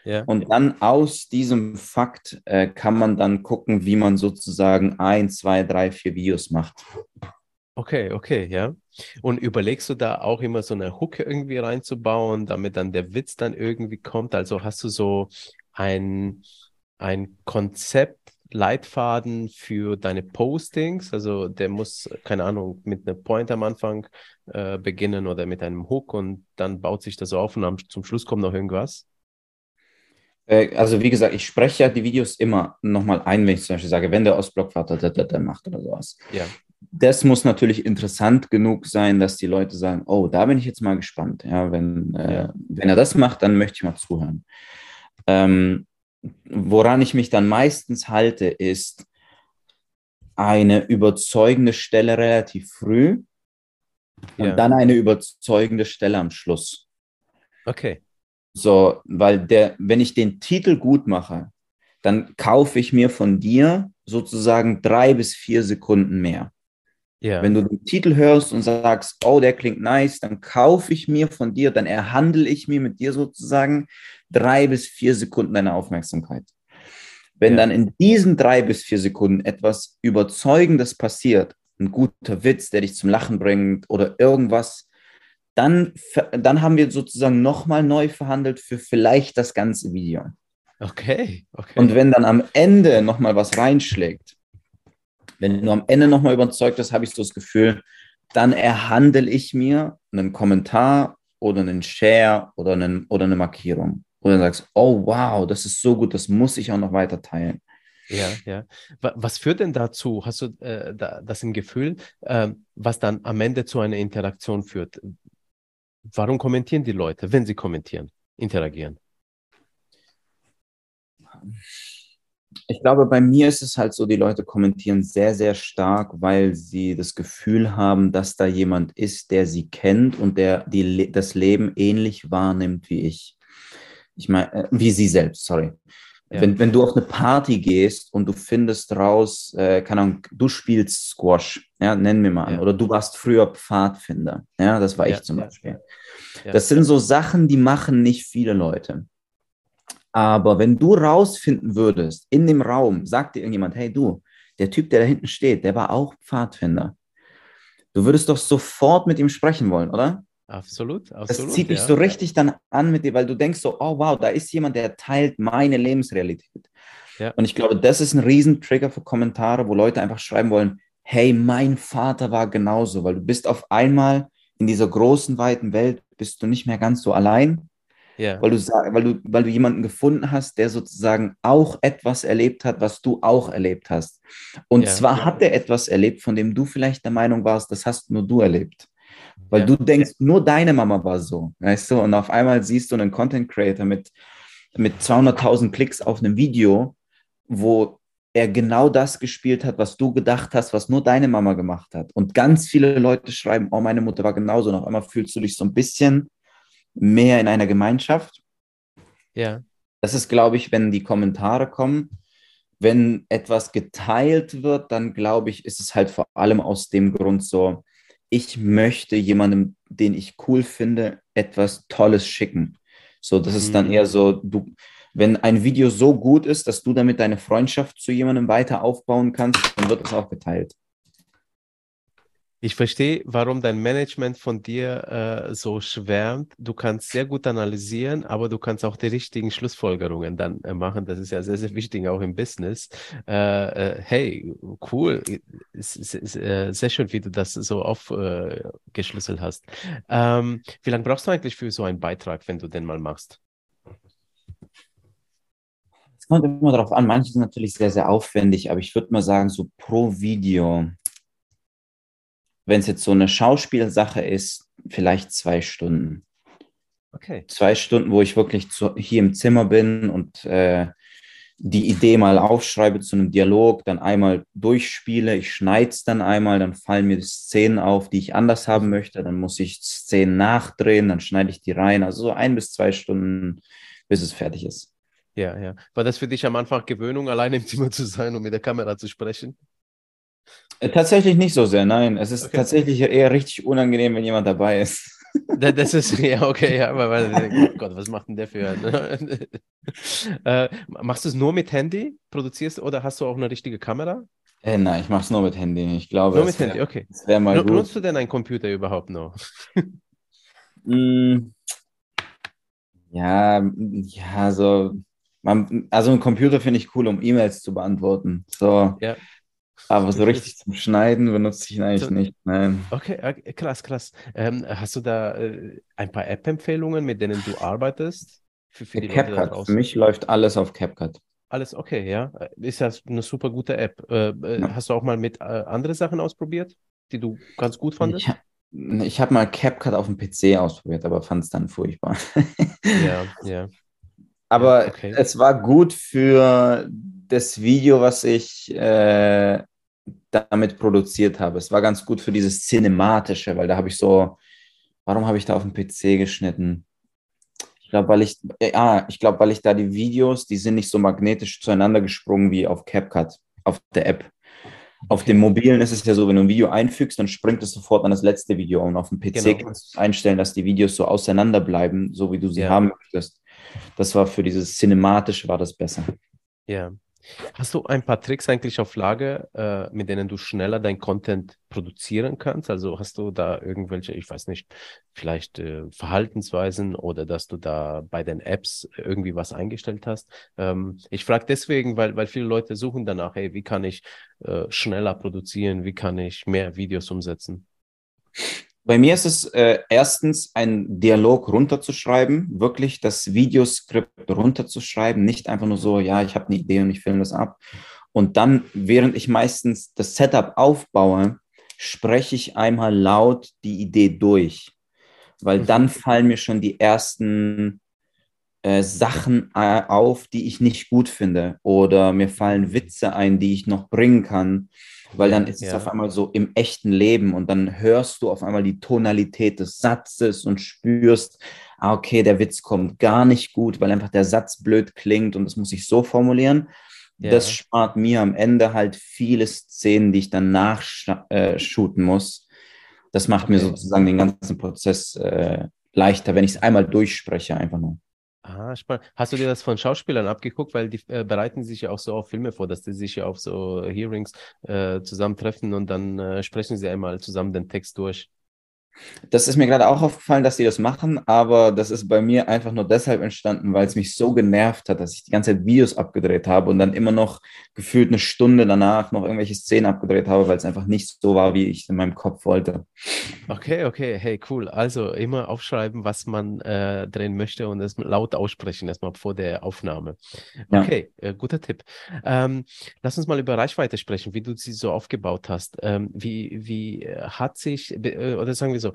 Ja. Und dann aus diesem Fakt äh, kann man dann gucken, wie man sozusagen ein, zwei, drei, vier Videos macht. Okay, okay, ja. Und überlegst du da auch immer so eine Hook irgendwie reinzubauen, damit dann der Witz dann irgendwie kommt? Also hast du so ein, ein Konzept, Leitfaden für deine Postings? Also der muss, keine Ahnung, mit einer Point am Anfang äh, beginnen oder mit einem Hook und dann baut sich das auf und am, zum Schluss kommt noch irgendwas? Äh, also wie gesagt, ich spreche ja die Videos immer nochmal ein, wenn ich zum Beispiel sage, wenn der Ostblockvater das macht oder sowas. Ja. Das muss natürlich interessant genug sein, dass die Leute sagen, oh, da bin ich jetzt mal gespannt. Ja, wenn, äh, ja. wenn er das macht, dann möchte ich mal zuhören. Ähm, woran ich mich dann meistens halte, ist eine überzeugende Stelle relativ früh und ja. dann eine überzeugende Stelle am Schluss. Okay. So, weil der, wenn ich den Titel gut mache, dann kaufe ich mir von dir sozusagen drei bis vier Sekunden mehr. Ja. Wenn du den Titel hörst und sagst, oh, der klingt nice, dann kaufe ich mir von dir, dann erhandle ich mir mit dir sozusagen drei bis vier Sekunden deine Aufmerksamkeit. Wenn ja. dann in diesen drei bis vier Sekunden etwas Überzeugendes passiert, ein guter Witz, der dich zum Lachen bringt oder irgendwas, dann, dann haben wir sozusagen nochmal neu verhandelt für vielleicht das ganze Video. Okay, okay. Und wenn dann am Ende nochmal was reinschlägt, wenn du am Ende nochmal überzeugt bist, habe ich so das Gefühl, dann erhandle ich mir einen Kommentar oder einen Share oder, einen, oder eine Markierung. Und dann sagst, oh wow, das ist so gut, das muss ich auch noch weiter teilen. Ja, ja. Was führt denn dazu? Hast du äh, da, das im Gefühl, äh, was dann am Ende zu einer Interaktion führt? Warum kommentieren die Leute, wenn sie kommentieren, interagieren? Ich glaube, bei mir ist es halt so, die Leute kommentieren sehr, sehr stark, weil sie das Gefühl haben, dass da jemand ist, der sie kennt und der die, das Leben ähnlich wahrnimmt wie ich. Ich meine, äh, wie sie selbst, sorry. Ja. Wenn, wenn du auf eine Party gehst und du findest raus, äh, keine Ahnung, du spielst Squash, ja, nennen wir mal an, ja. oder du warst früher Pfadfinder, ja, das war ja. ich zum Beispiel. Das sind so Sachen, die machen nicht viele Leute. Aber wenn du rausfinden würdest, in dem Raum, sagt dir irgendjemand, hey du, der Typ, der da hinten steht, der war auch Pfadfinder. Du würdest doch sofort mit ihm sprechen wollen, oder? Absolut, absolut. Das zieht dich ja. so richtig dann an mit dir, weil du denkst so, oh wow, da ist jemand, der teilt meine Lebensrealität. Ja. Und ich glaube, das ist ein Riesentrigger für Kommentare, wo Leute einfach schreiben wollen, hey, mein Vater war genauso, weil du bist auf einmal in dieser großen, weiten Welt, bist du nicht mehr ganz so allein, ja. weil, du, weil, du, weil du jemanden gefunden hast, der sozusagen auch etwas erlebt hat, was du auch erlebt hast. Und zwar hat er etwas erlebt, von dem du vielleicht der Meinung warst, das hast nur du erlebt. Weil ja. du denkst, nur deine Mama war so, weißt du? Und auf einmal siehst du einen Content Creator mit, mit 200.000 Klicks auf einem Video, wo er genau das gespielt hat, was du gedacht hast, was nur deine Mama gemacht hat. Und ganz viele Leute schreiben, oh, meine Mutter war genauso. Und auf einmal fühlst du dich so ein bisschen mehr in einer Gemeinschaft. Ja. Das ist, glaube ich, wenn die Kommentare kommen. Wenn etwas geteilt wird, dann glaube ich, ist es halt vor allem aus dem Grund so, ich möchte jemandem, den ich cool finde, etwas Tolles schicken. So, das ist dann mhm. eher so, du, wenn ein Video so gut ist, dass du damit deine Freundschaft zu jemandem weiter aufbauen kannst, dann wird es auch geteilt. Ich verstehe, warum dein Management von dir äh, so schwärmt. Du kannst sehr gut analysieren, aber du kannst auch die richtigen Schlussfolgerungen dann äh, machen. Das ist ja sehr, sehr wichtig, auch im Business. Äh, äh hey, cool. Ist, ist, ist, äh, sehr schön, wie du das so aufgeschlüsselt äh, hast. Ähm, wie lange brauchst du eigentlich für so einen Beitrag, wenn du den mal machst? Es kommt immer darauf an. Manche sind natürlich sehr, sehr aufwendig, aber ich würde mal sagen, so pro Video wenn es jetzt so eine Schauspielsache ist, vielleicht zwei Stunden. Okay. Zwei Stunden, wo ich wirklich zu, hier im Zimmer bin und äh, die Idee mal aufschreibe zu einem Dialog, dann einmal durchspiele, ich schneide es dann einmal, dann fallen mir die Szenen auf, die ich anders haben möchte, dann muss ich Szenen nachdrehen, dann schneide ich die rein. Also so ein bis zwei Stunden, bis es fertig ist. Ja, ja. War das für dich am Anfang Gewöhnung, allein im Zimmer zu sein und mit der Kamera zu sprechen? Äh, tatsächlich nicht so sehr, nein. Es ist okay. tatsächlich eher richtig unangenehm, wenn jemand dabei ist. Das ist, ja, okay, ja, aber oh Gott, was macht denn der für ein, äh, Machst du es nur mit Handy, produzierst oder hast du auch eine richtige Kamera? Äh, nein, ich mache es nur mit Handy. Ich glaube, nur mit wär, Handy, okay. Mal N gut. Nutzt du denn einen Computer überhaupt noch? mm, ja, ja, so, man, also ein Computer finde ich cool, um E-Mails zu beantworten. So, ja. Aber so richtig zum Schneiden benutze ich ihn eigentlich so, nicht. Nein. Okay, krass, krass. Ähm, hast du da äh, ein paar App-Empfehlungen, mit denen du arbeitest? Für, für, CapCut. Für mich läuft alles auf CapCut. Alles okay, ja. Ist ja eine super gute App. Äh, äh, ja. Hast du auch mal mit äh, andere Sachen ausprobiert, die du ganz gut fandest? Ich, ich habe mal CapCut auf dem PC ausprobiert, aber fand es dann furchtbar. ja, ja. Aber ja, okay. es war gut für das Video, was ich äh, damit produziert habe. Es war ganz gut für dieses Cinematische, weil da habe ich so, warum habe ich da auf dem PC geschnitten? Ich glaube, weil ich, ja, ich glaube, weil ich da die Videos, die sind nicht so magnetisch zueinander gesprungen wie auf CapCut, auf der App. Auf dem mobilen ist es ja so, wenn du ein Video einfügst, dann springt es sofort an das letzte Video. Und auf dem PC genau. kannst du einstellen, dass die Videos so auseinander bleiben, so wie du sie ja. haben möchtest. Das war für dieses Cinematische war das besser. Ja, Hast du ein paar Tricks eigentlich auf Lage, äh, mit denen du schneller dein Content produzieren kannst? Also hast du da irgendwelche, ich weiß nicht, vielleicht äh, Verhaltensweisen oder dass du da bei den Apps irgendwie was eingestellt hast? Ähm, ich frage deswegen, weil, weil viele Leute suchen danach, hey, wie kann ich äh, schneller produzieren? Wie kann ich mehr Videos umsetzen? Bei mir ist es äh, erstens ein Dialog runterzuschreiben, wirklich das Videoskript runterzuschreiben, nicht einfach nur so, ja, ich habe eine Idee und ich filme das ab. Und dann, während ich meistens das Setup aufbaue, spreche ich einmal laut die Idee durch, weil mhm. dann fallen mir schon die ersten äh, Sachen äh, auf, die ich nicht gut finde oder mir fallen Witze ein, die ich noch bringen kann weil dann ist ja. es auf einmal so im echten Leben und dann hörst du auf einmal die Tonalität des Satzes und spürst, ah, okay, der Witz kommt gar nicht gut, weil einfach der Satz blöd klingt und das muss ich so formulieren. Ja. Das spart mir am Ende halt viele Szenen, die ich dann nachshooten äh, muss. Das macht okay. mir sozusagen den ganzen Prozess äh, leichter, wenn ich es einmal durchspreche, einfach nur. Ah, spannend. Hast du dir das von Schauspielern abgeguckt? Weil die äh, bereiten sich ja auch so auf Filme vor, dass die sich ja auf so Hearings äh, zusammentreffen und dann äh, sprechen sie einmal zusammen den Text durch. Das ist mir gerade auch aufgefallen, dass sie das machen, aber das ist bei mir einfach nur deshalb entstanden, weil es mich so genervt hat, dass ich die ganze Zeit Videos abgedreht habe und dann immer noch gefühlt eine Stunde danach noch irgendwelche Szenen abgedreht habe, weil es einfach nicht so war, wie ich in meinem Kopf wollte. Okay, okay, hey, cool. Also immer aufschreiben, was man äh, drehen möchte und es laut aussprechen, erstmal vor der Aufnahme. Okay, ja. äh, guter Tipp. Ähm, lass uns mal über Reichweite sprechen, wie du sie so aufgebaut hast. Ähm, wie, wie hat sich, äh, oder sagen wir so,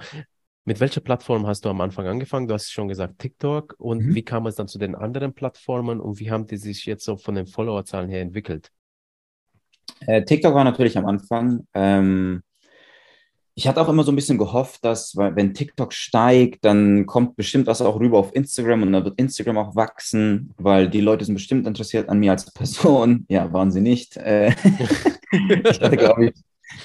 mit welcher Plattform hast du am Anfang angefangen? Du hast schon gesagt TikTok. Und mhm. wie kam es dann zu den anderen Plattformen und wie haben die sich jetzt so von den Followerzahlen her entwickelt? Äh, TikTok war natürlich am Anfang. Ähm, ich hatte auch immer so ein bisschen gehofft, dass wenn TikTok steigt, dann kommt bestimmt was auch rüber auf Instagram und dann wird Instagram auch wachsen, weil die Leute sind bestimmt interessiert an mir als Person. Ja, waren sie nicht. Äh, ich hatte, glaube ich,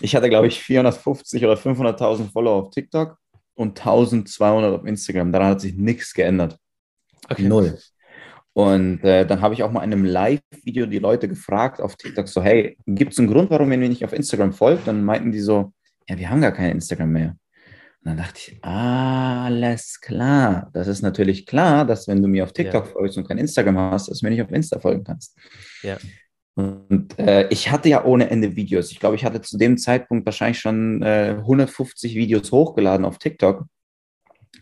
ich hatte, glaube ich, 450 oder 500.000 Follower auf TikTok und 1200 auf Instagram. Daran hat sich nichts geändert. Okay. Null. Und äh, dann habe ich auch mal in einem Live-Video die Leute gefragt auf TikTok so, hey, gibt es einen Grund, warum ihr mir nicht auf Instagram folgt? Dann meinten die so, ja, wir haben gar kein Instagram mehr. Und dann dachte ich, alles klar. Das ist natürlich klar, dass wenn du mir auf TikTok ja. folgst und kein Instagram hast, dass du mir nicht auf Insta folgen kannst. Ja. Und äh, ich hatte ja ohne Ende Videos. Ich glaube, ich hatte zu dem Zeitpunkt wahrscheinlich schon äh, 150 Videos hochgeladen auf TikTok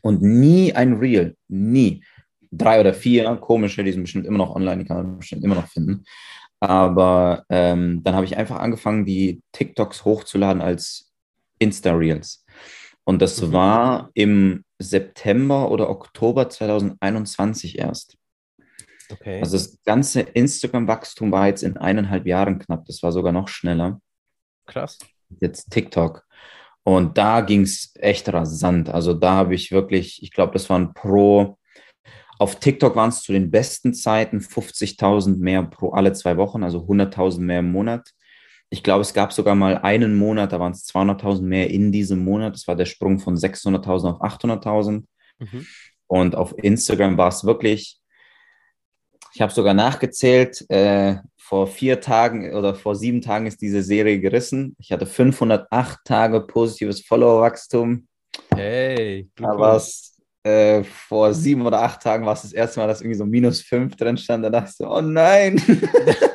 und nie ein Reel, nie. Drei oder vier komische, die sind bestimmt immer noch online, die kann man bestimmt immer noch finden. Aber ähm, dann habe ich einfach angefangen, die TikToks hochzuladen als Insta-Reels. Und das mhm. war im September oder Oktober 2021 erst. Okay. Also das ganze Instagram-Wachstum war jetzt in eineinhalb Jahren knapp. Das war sogar noch schneller. Krass. Jetzt TikTok. Und da ging es echt rasant. Also da habe ich wirklich, ich glaube, das waren pro, auf TikTok waren es zu den besten Zeiten 50.000 mehr pro alle zwei Wochen, also 100.000 mehr im Monat. Ich glaube, es gab sogar mal einen Monat, da waren es 200.000 mehr in diesem Monat. Das war der Sprung von 600.000 auf 800.000. Mhm. Und auf Instagram war es wirklich, ich habe sogar nachgezählt, äh, vor vier Tagen oder vor sieben Tagen ist diese Serie gerissen. Ich hatte 508 Tage positives Followerwachstum. Hey, da war es äh, vor sieben oder acht Tagen war es das erste Mal, dass irgendwie so minus fünf drin stand. Da dachte ich so, oh nein,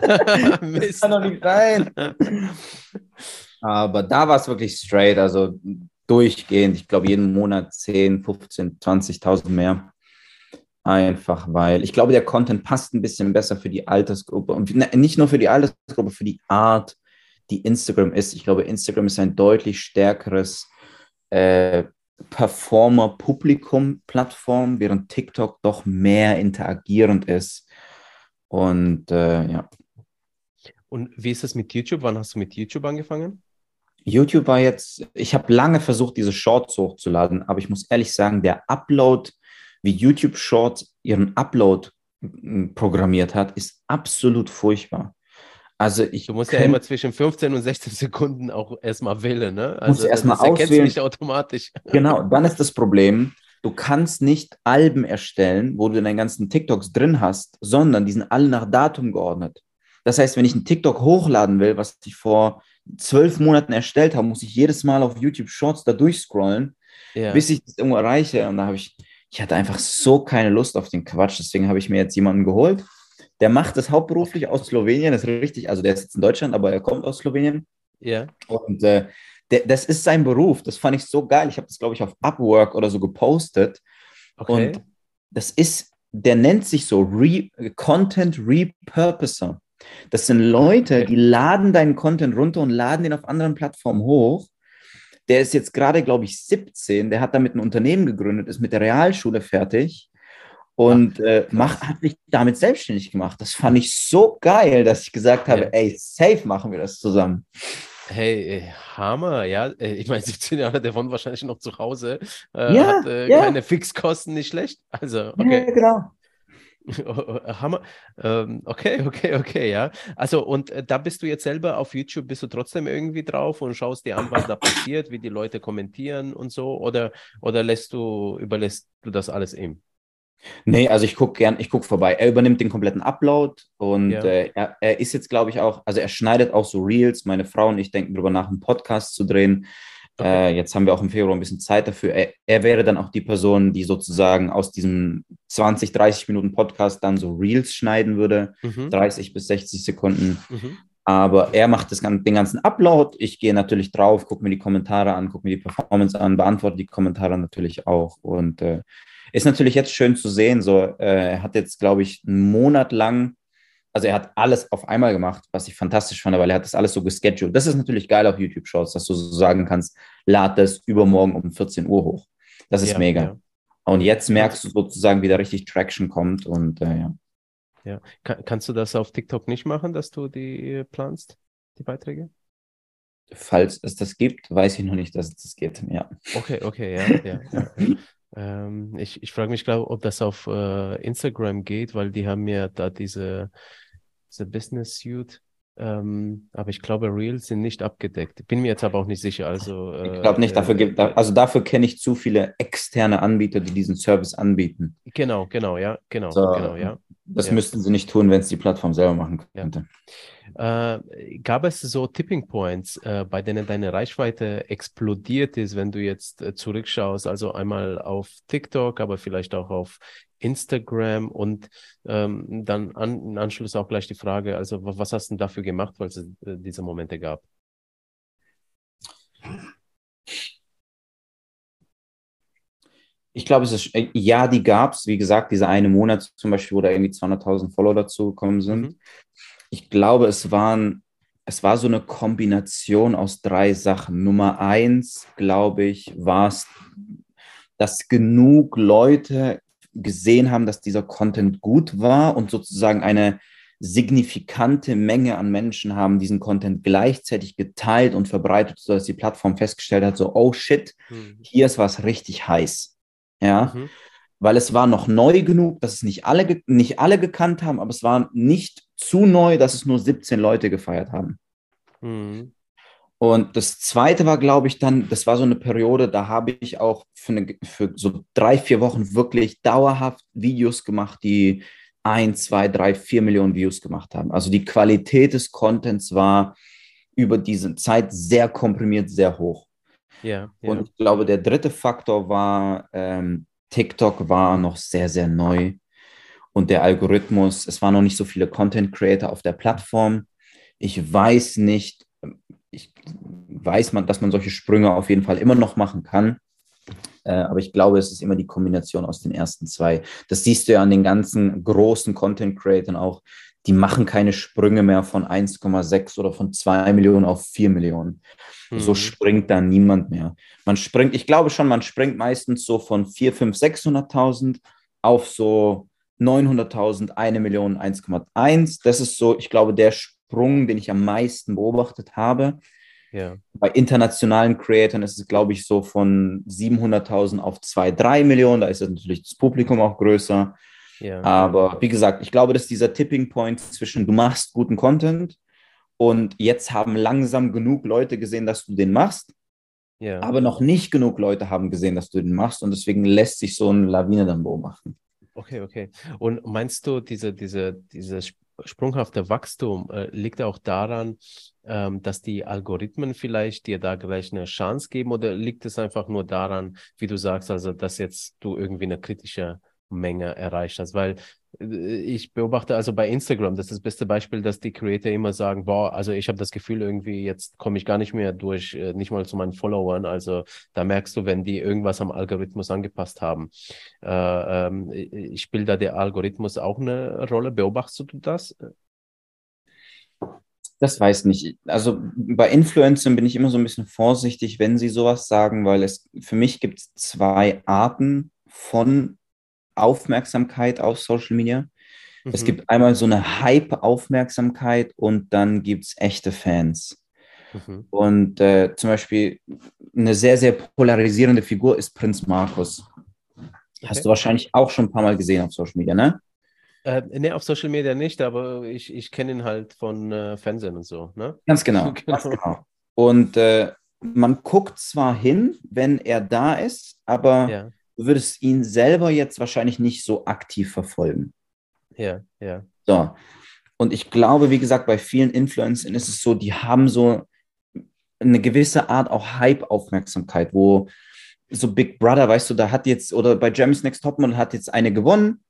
das kann doch nicht sein. Aber da war es wirklich straight, also durchgehend. Ich glaube, jeden Monat 10, 15, 20.000 mehr. Einfach weil ich glaube, der Content passt ein bisschen besser für die Altersgruppe und nicht nur für die Altersgruppe, für die Art, die Instagram ist. Ich glaube, Instagram ist ein deutlich stärkeres äh, Performer-Publikum-Plattform, während TikTok doch mehr interagierend ist. Und äh, ja. Und wie ist es mit YouTube? Wann hast du mit YouTube angefangen? YouTube war jetzt, ich habe lange versucht, diese Shorts hochzuladen, aber ich muss ehrlich sagen, der Upload, wie YouTube Shorts ihren Upload programmiert hat, ist absolut furchtbar. Also ich du musst ja immer zwischen 15 und 16 Sekunden auch erstmal wählen, ne? Also erstmal das erkennst du nicht automatisch. Genau, dann ist das Problem, du kannst nicht Alben erstellen, wo du deine ganzen TikToks drin hast, sondern die sind alle nach Datum geordnet. Das heißt, wenn ich einen TikTok hochladen will, was ich vor zwölf Monaten erstellt habe, muss ich jedes Mal auf YouTube Shorts da durchscrollen, ja. bis ich das irgendwo erreiche. Und da habe ich, ich hatte einfach so keine Lust auf den Quatsch. Deswegen habe ich mir jetzt jemanden geholt. Der macht das hauptberuflich aus Slowenien. Das ist richtig, also der ist jetzt in Deutschland, aber er kommt aus Slowenien. Ja. Und äh, der, das ist sein Beruf. Das fand ich so geil. Ich habe das, glaube ich, auf Upwork oder so gepostet. Okay. Und das ist, der nennt sich so Re Content Repurposer. Das sind Leute, die laden deinen Content runter und laden den auf anderen Plattformen hoch. Der ist jetzt gerade, glaube ich, 17. Der hat damit ein Unternehmen gegründet, ist mit der Realschule fertig und äh, macht, hat sich damit selbstständig gemacht. Das fand ich so geil, dass ich gesagt habe, ja. ey, safe machen wir das zusammen. Hey, äh, Hammer, ja. Äh, ich meine, 17 Jahre, der wohnt wahrscheinlich noch zu Hause. Äh, ja, hat äh, ja. keine Fixkosten, nicht schlecht. Also, okay. Ja, genau. Hammer. Ähm, okay, okay, okay, ja. Also, und äh, da bist du jetzt selber auf YouTube, bist du trotzdem irgendwie drauf und schaust dir an, was da passiert, wie die Leute kommentieren und so, oder, oder lässt du, überlässt du das alles ihm? Nee, also ich gucke gern, ich gucke vorbei. Er übernimmt den kompletten Upload und ja. äh, er, er, ist jetzt, glaube ich, auch, also er schneidet auch so Reels. Meine Frau und ich denken darüber nach, einen Podcast zu drehen. Okay. Äh, jetzt haben wir auch im Februar ein bisschen Zeit dafür. Er, er, wäre dann auch die Person, die sozusagen aus diesem 20, 30 Minuten Podcast dann so Reels schneiden würde, mhm. 30 bis 60 Sekunden. Mhm. Aber er macht das, den ganzen Upload. Ich gehe natürlich drauf, gucke mir die Kommentare an, gucke mir die Performance an, beantworte die Kommentare natürlich auch. Und äh, ist natürlich jetzt schön zu sehen. So, äh, er hat jetzt, glaube ich, einen Monat lang also er hat alles auf einmal gemacht, was ich fantastisch fand, weil er hat das alles so gescheduled. Das ist natürlich geil auf YouTube-Shows, dass du so sagen kannst, lad das übermorgen um 14 Uhr hoch. Das ist ja, mega. Ja. Und jetzt merkst du sozusagen, wie da richtig Traction kommt und äh, ja. Ja, Kann, kannst du das auf TikTok nicht machen, dass du die planst, die Beiträge? Falls es das gibt, weiß ich noch nicht, dass es das geht. Ja. Okay, okay, ja, ja. ja. Ähm, ich ich frage mich, glaube ob das auf äh, Instagram geht, weil die haben ja da diese The Business Suite. Ähm, aber ich glaube, Reels sind nicht abgedeckt. Bin mir jetzt aber auch nicht sicher. Also, äh, ich glaube nicht, dafür gibt, also dafür kenne ich zu viele externe Anbieter, die diesen Service anbieten. Genau, genau, ja, genau, so, genau, ja. Das ja. müssten sie nicht tun, wenn es die Plattform selber machen könnte. Ja. Äh, gab es so Tipping Points, äh, bei denen deine Reichweite explodiert ist, wenn du jetzt äh, zurückschaust? Also einmal auf TikTok, aber vielleicht auch auf Instagram und ähm, dann an, im Anschluss auch gleich die Frage, also was hast du dafür gemacht, weil es äh, diese Momente gab? Ich glaube, es ist, äh, ja, die gab es. Wie gesagt, dieser eine Monat zum Beispiel, wo da irgendwie 200.000 Follower dazu gekommen sind. Mhm ich glaube, es waren, es war so eine Kombination aus drei Sachen. Nummer eins, glaube ich, war es, dass genug Leute gesehen haben, dass dieser Content gut war und sozusagen eine signifikante Menge an Menschen haben diesen Content gleichzeitig geteilt und verbreitet, sodass die Plattform festgestellt hat, so, oh shit, mhm. hier ist was richtig heiß. Ja. Mhm weil es war noch neu genug, dass es nicht alle, nicht alle gekannt haben, aber es war nicht zu neu, dass es nur 17 Leute gefeiert haben. Mhm. Und das zweite war, glaube ich, dann, das war so eine Periode, da habe ich auch für, eine, für so drei, vier Wochen wirklich dauerhaft Videos gemacht, die ein, zwei, drei, vier Millionen Views gemacht haben. Also die Qualität des Contents war über diese Zeit sehr komprimiert, sehr hoch. Ja, ja. Und ich glaube, der dritte Faktor war, ähm, TikTok war noch sehr, sehr neu und der Algorithmus, es waren noch nicht so viele Content Creator auf der Plattform. Ich weiß nicht, ich weiß man, dass man solche Sprünge auf jeden Fall immer noch machen kann. Äh, aber ich glaube, es ist immer die Kombination aus den ersten zwei. Das siehst du ja an den ganzen großen Content-Creatern auch. Die machen keine Sprünge mehr von 1,6 oder von 2 Millionen auf 4 Millionen. Mhm. So springt da niemand mehr. Man springt, ich glaube schon, man springt meistens so von 4, 5, 600.000 auf so 900.000, 1 Million, 1,1. Das ist so, ich glaube, der Sprung, den ich am meisten beobachtet habe. Ja. Bei internationalen Creatoren ist es, glaube ich, so von 700.000 auf 2, 3 Millionen. Da ist natürlich das Publikum auch größer. Ja. Aber wie gesagt, ich glaube, dass dieser Tipping Point zwischen du machst guten Content und jetzt haben langsam genug Leute gesehen, dass du den machst. Ja. Aber noch nicht genug Leute haben gesehen, dass du den machst. Und deswegen lässt sich so eine Lawine dann beobachten. Okay, okay. Und meinst du, diese, diese, dieses sprunghafte Wachstum äh, liegt auch daran, ähm, dass die Algorithmen vielleicht dir da gleich eine Chance geben oder liegt es einfach nur daran, wie du sagst, also dass jetzt du irgendwie eine kritische Menge erreicht hast? Weil ich beobachte also bei Instagram, das ist das beste Beispiel, dass die Creator immer sagen, boah, also ich habe das Gefühl, irgendwie jetzt komme ich gar nicht mehr durch, äh, nicht mal zu meinen Followern. Also da merkst du, wenn die irgendwas am Algorithmus angepasst haben. Äh, ähm, spielt da der Algorithmus auch eine Rolle? Beobachtest du das? Das weiß nicht. Also bei Influencern bin ich immer so ein bisschen vorsichtig, wenn sie sowas sagen, weil es für mich gibt es zwei Arten von Aufmerksamkeit auf Social Media. Mhm. Es gibt einmal so eine Hype-Aufmerksamkeit und dann gibt es echte Fans. Mhm. Und äh, zum Beispiel eine sehr, sehr polarisierende Figur ist Prinz Markus. Okay. Hast du wahrscheinlich auch schon ein paar Mal gesehen auf Social Media, ne? Äh, ne, auf Social Media nicht, aber ich, ich kenne ihn halt von äh, Fernsehen und so, ne? Ganz genau. genau. Ganz genau. Und äh, man guckt zwar hin, wenn er da ist, aber ja du würdest ihn selber jetzt wahrscheinlich nicht so aktiv verfolgen. Ja, ja. So. Und ich glaube, wie gesagt, bei vielen Influencern ist es so, die haben so eine gewisse Art auch Hype-Aufmerksamkeit, wo so Big Brother, weißt du, da hat jetzt, oder bei Jeremy's Next Topmodel hat jetzt eine gewonnen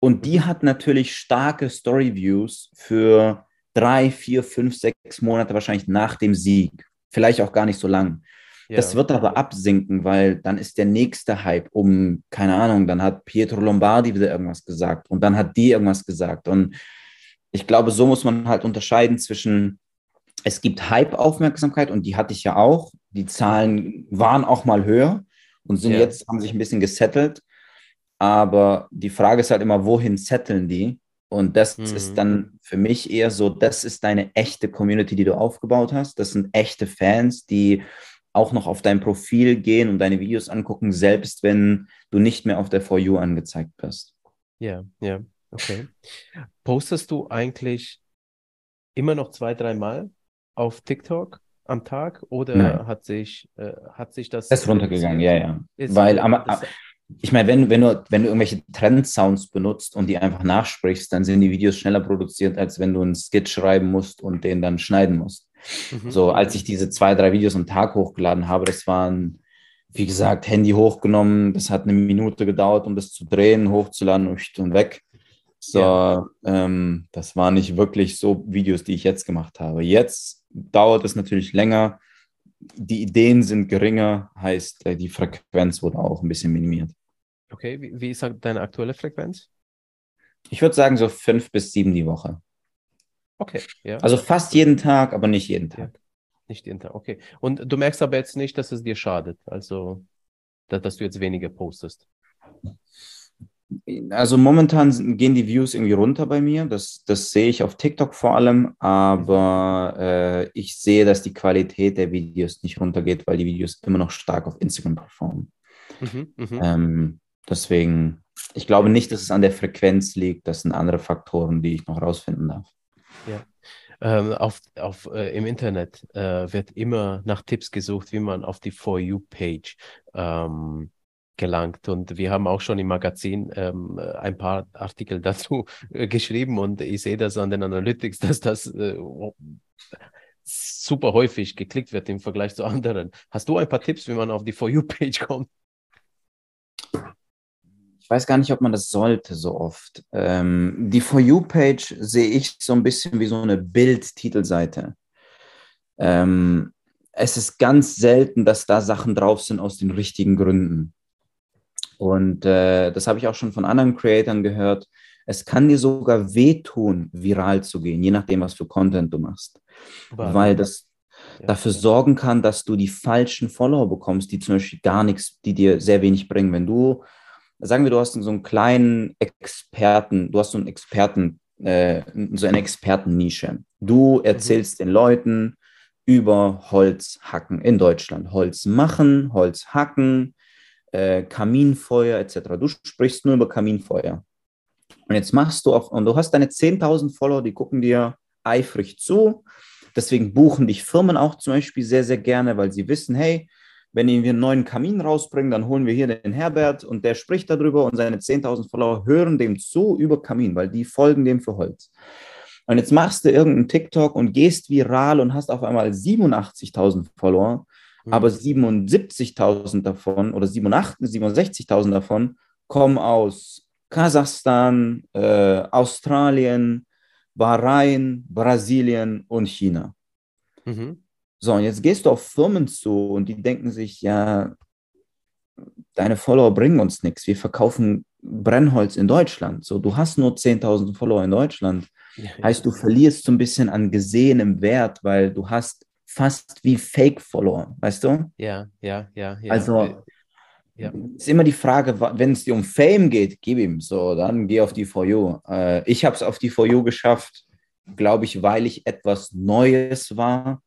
und die hat natürlich starke Story-Views für drei, vier, fünf, sechs Monate wahrscheinlich nach dem Sieg. Vielleicht auch gar nicht so lang. Ja. Das wird aber absinken, weil dann ist der nächste Hype um, keine Ahnung, dann hat Pietro Lombardi wieder irgendwas gesagt und dann hat die irgendwas gesagt. Und ich glaube, so muss man halt unterscheiden zwischen, es gibt Hype-Aufmerksamkeit und die hatte ich ja auch. Die Zahlen waren auch mal höher und sind ja. jetzt, haben sich ein bisschen gesettelt. Aber die Frage ist halt immer, wohin setteln die? Und das mhm. ist dann für mich eher so, das ist deine echte Community, die du aufgebaut hast. Das sind echte Fans, die auch noch auf dein Profil gehen und deine Videos angucken, selbst wenn du nicht mehr auf der For You angezeigt wirst. Ja, ja, okay. Postest du eigentlich immer noch zwei, dreimal auf TikTok am Tag oder Nein. hat sich, äh, hat sich das. Das ist runtergegangen, ja, ja. Weil am, ich meine, wenn, wenn, du, wenn du irgendwelche Trend-Sounds benutzt und die einfach nachsprichst, dann sind die Videos schneller produziert, als wenn du einen Skit schreiben musst und den dann schneiden musst. Mhm. So, als ich diese zwei, drei Videos am Tag hochgeladen habe, das waren, wie gesagt, Handy hochgenommen, das hat eine Minute gedauert, um das zu drehen, hochzuladen und weg. So, ja. ähm, das waren nicht wirklich so Videos, die ich jetzt gemacht habe. Jetzt dauert es natürlich länger. Die Ideen sind geringer, heißt, äh, die Frequenz wurde auch ein bisschen minimiert. Okay, wie, wie ist deine aktuelle Frequenz? Ich würde sagen, so fünf bis sieben die Woche. Okay, ja. Also fast jeden Tag, aber nicht jeden Tag. Ja. Nicht jeden Tag, okay. Und du merkst aber jetzt nicht, dass es dir schadet, also dass, du jetzt weniger postest. Also momentan gehen die Views irgendwie runter bei mir. Das, das sehe ich auf TikTok vor allem, aber äh, ich sehe, dass die Qualität der Videos nicht runtergeht, weil die Videos immer noch stark auf Instagram performen. Mhm, mh. ähm, deswegen, ich glaube nicht, dass es an der Frequenz liegt. Das sind andere Faktoren, die ich noch rausfinden darf. Ja. Ähm, auf, auf, äh, Im Internet äh, wird immer nach Tipps gesucht, wie man auf die For You-Page ähm, gelangt. Und wir haben auch schon im Magazin ähm, ein paar Artikel dazu äh, geschrieben und ich sehe das an den Analytics, dass das äh, super häufig geklickt wird im Vergleich zu anderen. Hast du ein paar Tipps, wie man auf die For You-Page kommt? Ich weiß gar nicht, ob man das sollte so oft. Ähm, die For You-Page sehe ich so ein bisschen wie so eine Bild-Titelseite. Ähm, es ist ganz selten, dass da Sachen drauf sind aus den richtigen Gründen. Und äh, das habe ich auch schon von anderen Creatoren gehört. Es kann dir sogar wehtun, viral zu gehen, je nachdem, was für Content du machst. Wow. Weil das ja. dafür sorgen kann, dass du die falschen Follower bekommst, die zum Beispiel gar nichts, die dir sehr wenig bringen. Wenn du, sagen wir, du hast so einen kleinen Experten, du hast so einen Experten, äh, so eine Expertennische. Du mhm. erzählst mhm. den Leuten über Holzhacken in Deutschland. Holz machen, Holz hacken, äh, Kaminfeuer etc. Du sprichst nur über Kaminfeuer. Und jetzt machst du auch, und du hast deine 10.000 Follower, die gucken dir eifrig zu. Deswegen buchen dich Firmen auch zum Beispiel sehr, sehr gerne, weil sie wissen, hey, wenn wir einen neuen Kamin rausbringen, dann holen wir hier den Herbert und der spricht darüber und seine 10.000 Follower hören dem zu über Kamin, weil die folgen dem für Holz. Und jetzt machst du irgendeinen TikTok und gehst viral und hast auf einmal 87.000 Follower, mhm. aber 77.000 davon oder 67.000 davon kommen aus Kasachstan, äh, Australien, Bahrain, Brasilien und China. Mhm. So, und jetzt gehst du auf Firmen zu und die denken sich, ja, deine Follower bringen uns nichts. Wir verkaufen Brennholz in Deutschland. So, du hast nur 10.000 Follower in Deutschland. Ja, heißt, du verlierst so ein bisschen an gesehenem Wert, weil du hast fast wie Fake-Follower, weißt du? Ja, ja, ja. ja. Also, ja. ist immer die Frage, wenn es dir um Fame geht, gib ihm so, dann geh auf die For You. Äh, ich habe es auf die For You geschafft, glaube ich, weil ich etwas Neues war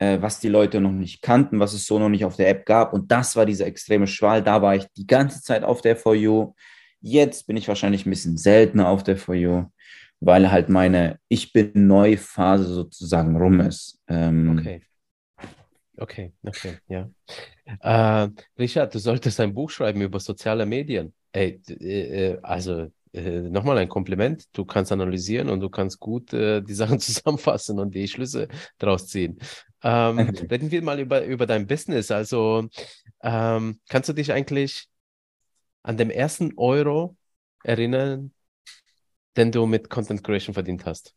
was die Leute noch nicht kannten, was es so noch nicht auf der App gab. Und das war dieser extreme Schwall. Da war ich die ganze Zeit auf der For You. Jetzt bin ich wahrscheinlich ein bisschen seltener auf der For You, weil halt meine Ich bin neu Phase sozusagen rum ist. Ähm, okay. Okay, okay, ja. Äh, Richard, du solltest ein Buch schreiben über soziale Medien. Ey, äh, also äh, nochmal ein Kompliment. Du kannst analysieren und du kannst gut äh, die Sachen zusammenfassen und die Schlüsse daraus ziehen. Ähm, reden wir mal über, über dein Business. Also ähm, kannst du dich eigentlich an den ersten Euro erinnern, den du mit Content Creation verdient hast?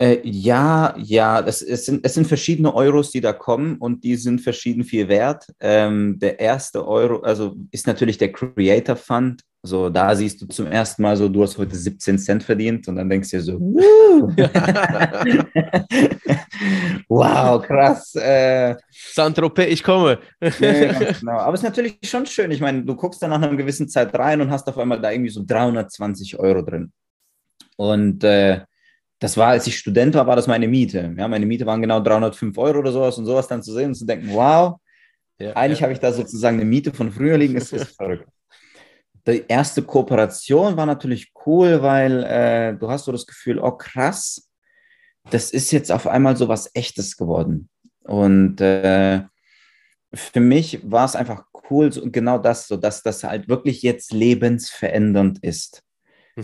Äh, ja, ja, das, es, sind, es sind verschiedene Euros, die da kommen und die sind verschieden viel wert. Ähm, der erste Euro, also ist natürlich der Creator Fund. So, da siehst du zum ersten Mal so, du hast heute 17 Cent verdient und dann denkst du dir so, wow, krass. Äh, Saint-Tropez, ich komme. ja, genau. Aber es ist natürlich schon schön. Ich meine, du guckst dann nach einer gewissen Zeit rein und hast auf einmal da irgendwie so 320 Euro drin. Und äh, das war, als ich Student war, war das meine Miete. Ja, meine Miete waren genau 305 Euro oder sowas und sowas dann zu sehen und zu denken, wow, ja, eigentlich ja. habe ich da sozusagen eine Miete von früher liegen, ist, ist verrückt. Die erste Kooperation war natürlich cool, weil äh, du hast so das Gefühl, oh krass, das ist jetzt auf einmal so was Echtes geworden. Und äh, für mich war es einfach cool, so, genau das, so dass das halt wirklich jetzt lebensverändernd ist.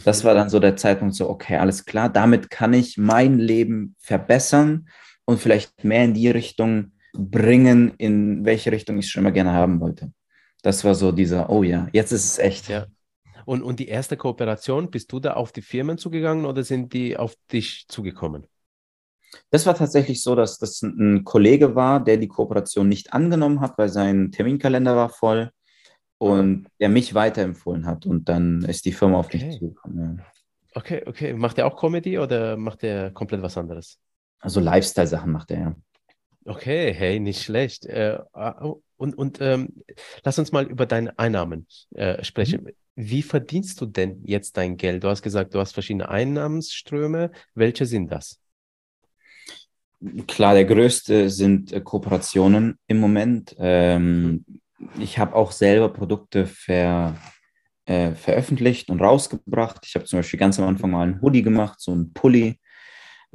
Das war dann so der Zeitpunkt so, okay, alles klar, damit kann ich mein Leben verbessern und vielleicht mehr in die Richtung bringen, in welche Richtung ich schon immer gerne haben wollte. Das war so dieser, oh ja, jetzt ist es echt. Ja. Und, und die erste Kooperation, bist du da auf die Firmen zugegangen oder sind die auf dich zugekommen? Das war tatsächlich so, dass das ein Kollege war, der die Kooperation nicht angenommen hat, weil sein Terminkalender war voll und der mich weiterempfohlen hat und dann ist die Firma auf okay. mich zugekommen. Ja. Okay, okay. Macht er auch Comedy oder macht er komplett was anderes? Also Lifestyle-Sachen macht er, ja. Okay, hey, nicht schlecht. Äh, ah, oh, und und ähm, lass uns mal über deine Einnahmen äh, sprechen. Mhm. Wie verdienst du denn jetzt dein Geld? Du hast gesagt, du hast verschiedene Einnahmensströme. Welche sind das? Klar, der größte sind äh, Kooperationen im Moment. Ähm, mhm ich habe auch selber Produkte ver, äh, veröffentlicht und rausgebracht. Ich habe zum Beispiel ganz am Anfang mal einen Hoodie gemacht, so einen Pulli,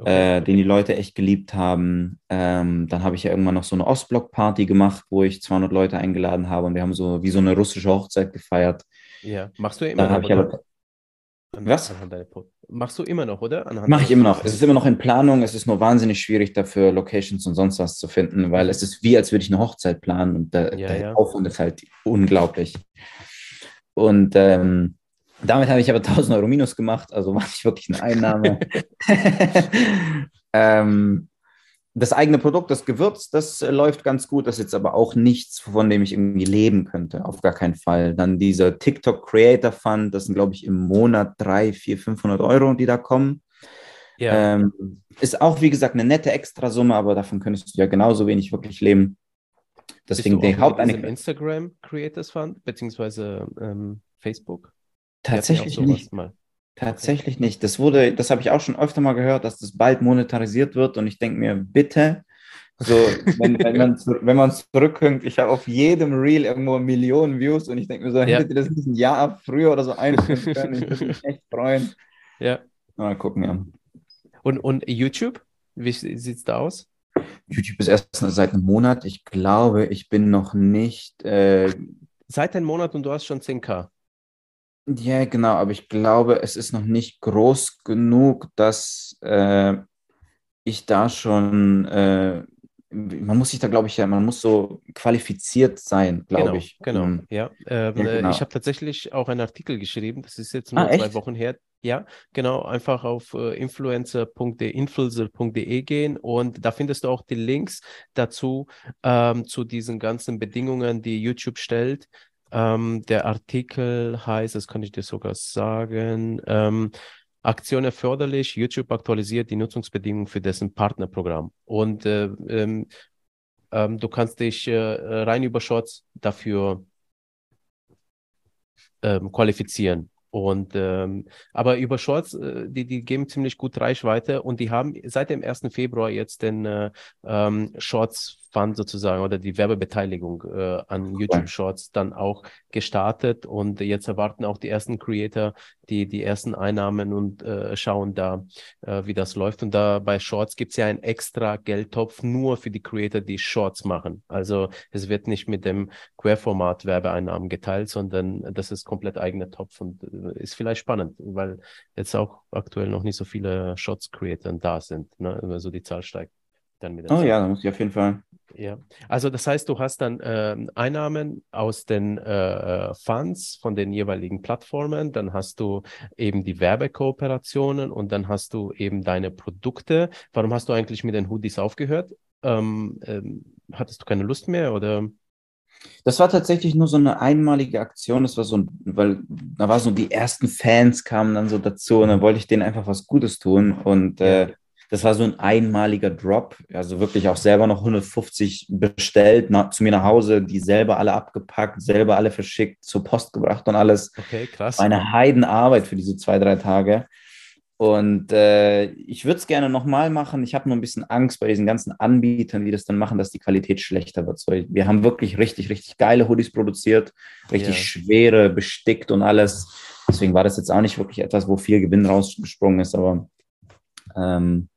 okay. äh, den die Leute echt geliebt haben. Ähm, dann habe ich ja irgendwann noch so eine Ostblock-Party gemacht, wo ich 200 Leute eingeladen habe und wir haben so wie so eine russische Hochzeit gefeiert. Ja, machst du immer. Dann habe ich aber was? Machst du immer noch, oder? Mache ich immer noch. Es ist immer noch in Planung. Es ist nur wahnsinnig schwierig dafür, Locations und sonst was zu finden, weil es ist wie, als würde ich eine Hochzeit planen und der, ja, der ja. Aufwand ist halt unglaublich. Und ähm, damit habe ich aber 1000 Euro minus gemacht, also war nicht wirklich eine Einnahme. ähm, das eigene Produkt, das Gewürz, das äh, läuft ganz gut. Das ist jetzt aber auch nichts, von dem ich irgendwie leben könnte. Auf gar keinen Fall. Dann dieser TikTok Creator Fund, das sind, glaube ich, im Monat drei, vier, 500 Euro, die da kommen. Ja. Ähm, ist auch, wie gesagt, eine nette Extrasumme, aber davon könntest du ja genauso wenig wirklich leben. Deswegen der Haupteinkommen. Instagram Creators Fund, beziehungsweise ähm, Facebook? Tatsächlich nicht. Mal. Tatsächlich nicht. Das wurde, das habe ich auch schon öfter mal gehört, dass das bald monetarisiert wird und ich denke mir, bitte, so, wenn, wenn man wenn man zurückkommt, ich habe auf jedem Reel irgendwo Millionen Views und ich denke mir so, ja. hättet ihr das nicht ein Jahr früher oder so einführen können, ich würde mich echt freuen. Ja. Mal gucken, ja. Und, und YouTube, wie sieht es da aus? YouTube ist erst seit einem Monat. Ich glaube, ich bin noch nicht. Äh, seit einem Monat und du hast schon 10k. Ja, genau, aber ich glaube, es ist noch nicht groß genug, dass äh, ich da schon, äh, man muss sich da, glaube ich, ja, man muss so qualifiziert sein, glaube genau, ich. Genau, um, ja. Ähm, ja genau. Ich habe tatsächlich auch einen Artikel geschrieben, das ist jetzt nur ah, zwei echt? Wochen her. Ja, genau, einfach auf äh, influencer.de, influencer.de gehen und da findest du auch die Links dazu, ähm, zu diesen ganzen Bedingungen, die YouTube stellt. Ähm, der Artikel heißt, das kann ich dir sogar sagen, ähm, Aktion erforderlich, YouTube aktualisiert die Nutzungsbedingungen für dessen Partnerprogramm. Und äh, ähm, ähm du kannst dich äh, rein über Shorts dafür ähm, qualifizieren. Und ähm, aber über Shorts, äh, die, die geben ziemlich gut Reichweite und die haben seit dem 1. Februar jetzt den äh, ähm, Shorts Fund sozusagen oder die Werbebeteiligung äh, an YouTube Shorts dann auch gestartet und jetzt erwarten auch die ersten Creator die, die ersten Einnahmen und äh, schauen da, äh, wie das läuft. Und da bei Shorts gibt es ja einen extra Geldtopf nur für die Creator, die Shorts machen. Also es wird nicht mit dem Querformat Werbeeinnahmen geteilt, sondern das ist komplett eigener Topf und äh, ist vielleicht spannend, weil jetzt auch aktuell noch nicht so viele Shorts-Creator da sind, ne? Also die Zahl steigt dann mit der Oh Zeit. ja, da muss ich auf jeden Fall ja, also das heißt, du hast dann äh, Einnahmen aus den äh, äh, Funds von den jeweiligen Plattformen, dann hast du eben die Werbekooperationen und dann hast du eben deine Produkte. Warum hast du eigentlich mit den Hoodies aufgehört? Ähm, ähm, hattest du keine Lust mehr oder? Das war tatsächlich nur so eine einmalige Aktion. Das war so, weil da war so die ersten Fans kamen dann so dazu und dann wollte ich denen einfach was Gutes tun und äh. Das war so ein einmaliger Drop, also wirklich auch selber noch 150 bestellt, nach, zu mir nach Hause, die selber alle abgepackt, selber alle verschickt, zur Post gebracht und alles. Okay, krass. Eine Heidenarbeit für diese zwei, drei Tage. Und äh, ich würde es gerne nochmal machen. Ich habe nur ein bisschen Angst bei diesen ganzen Anbietern, die das dann machen, dass die Qualität schlechter wird. So, wir haben wirklich richtig, richtig geile Hoodies produziert, richtig ja. schwere, bestickt und alles. Deswegen war das jetzt auch nicht wirklich etwas, wo viel Gewinn rausgesprungen ist, aber ähm,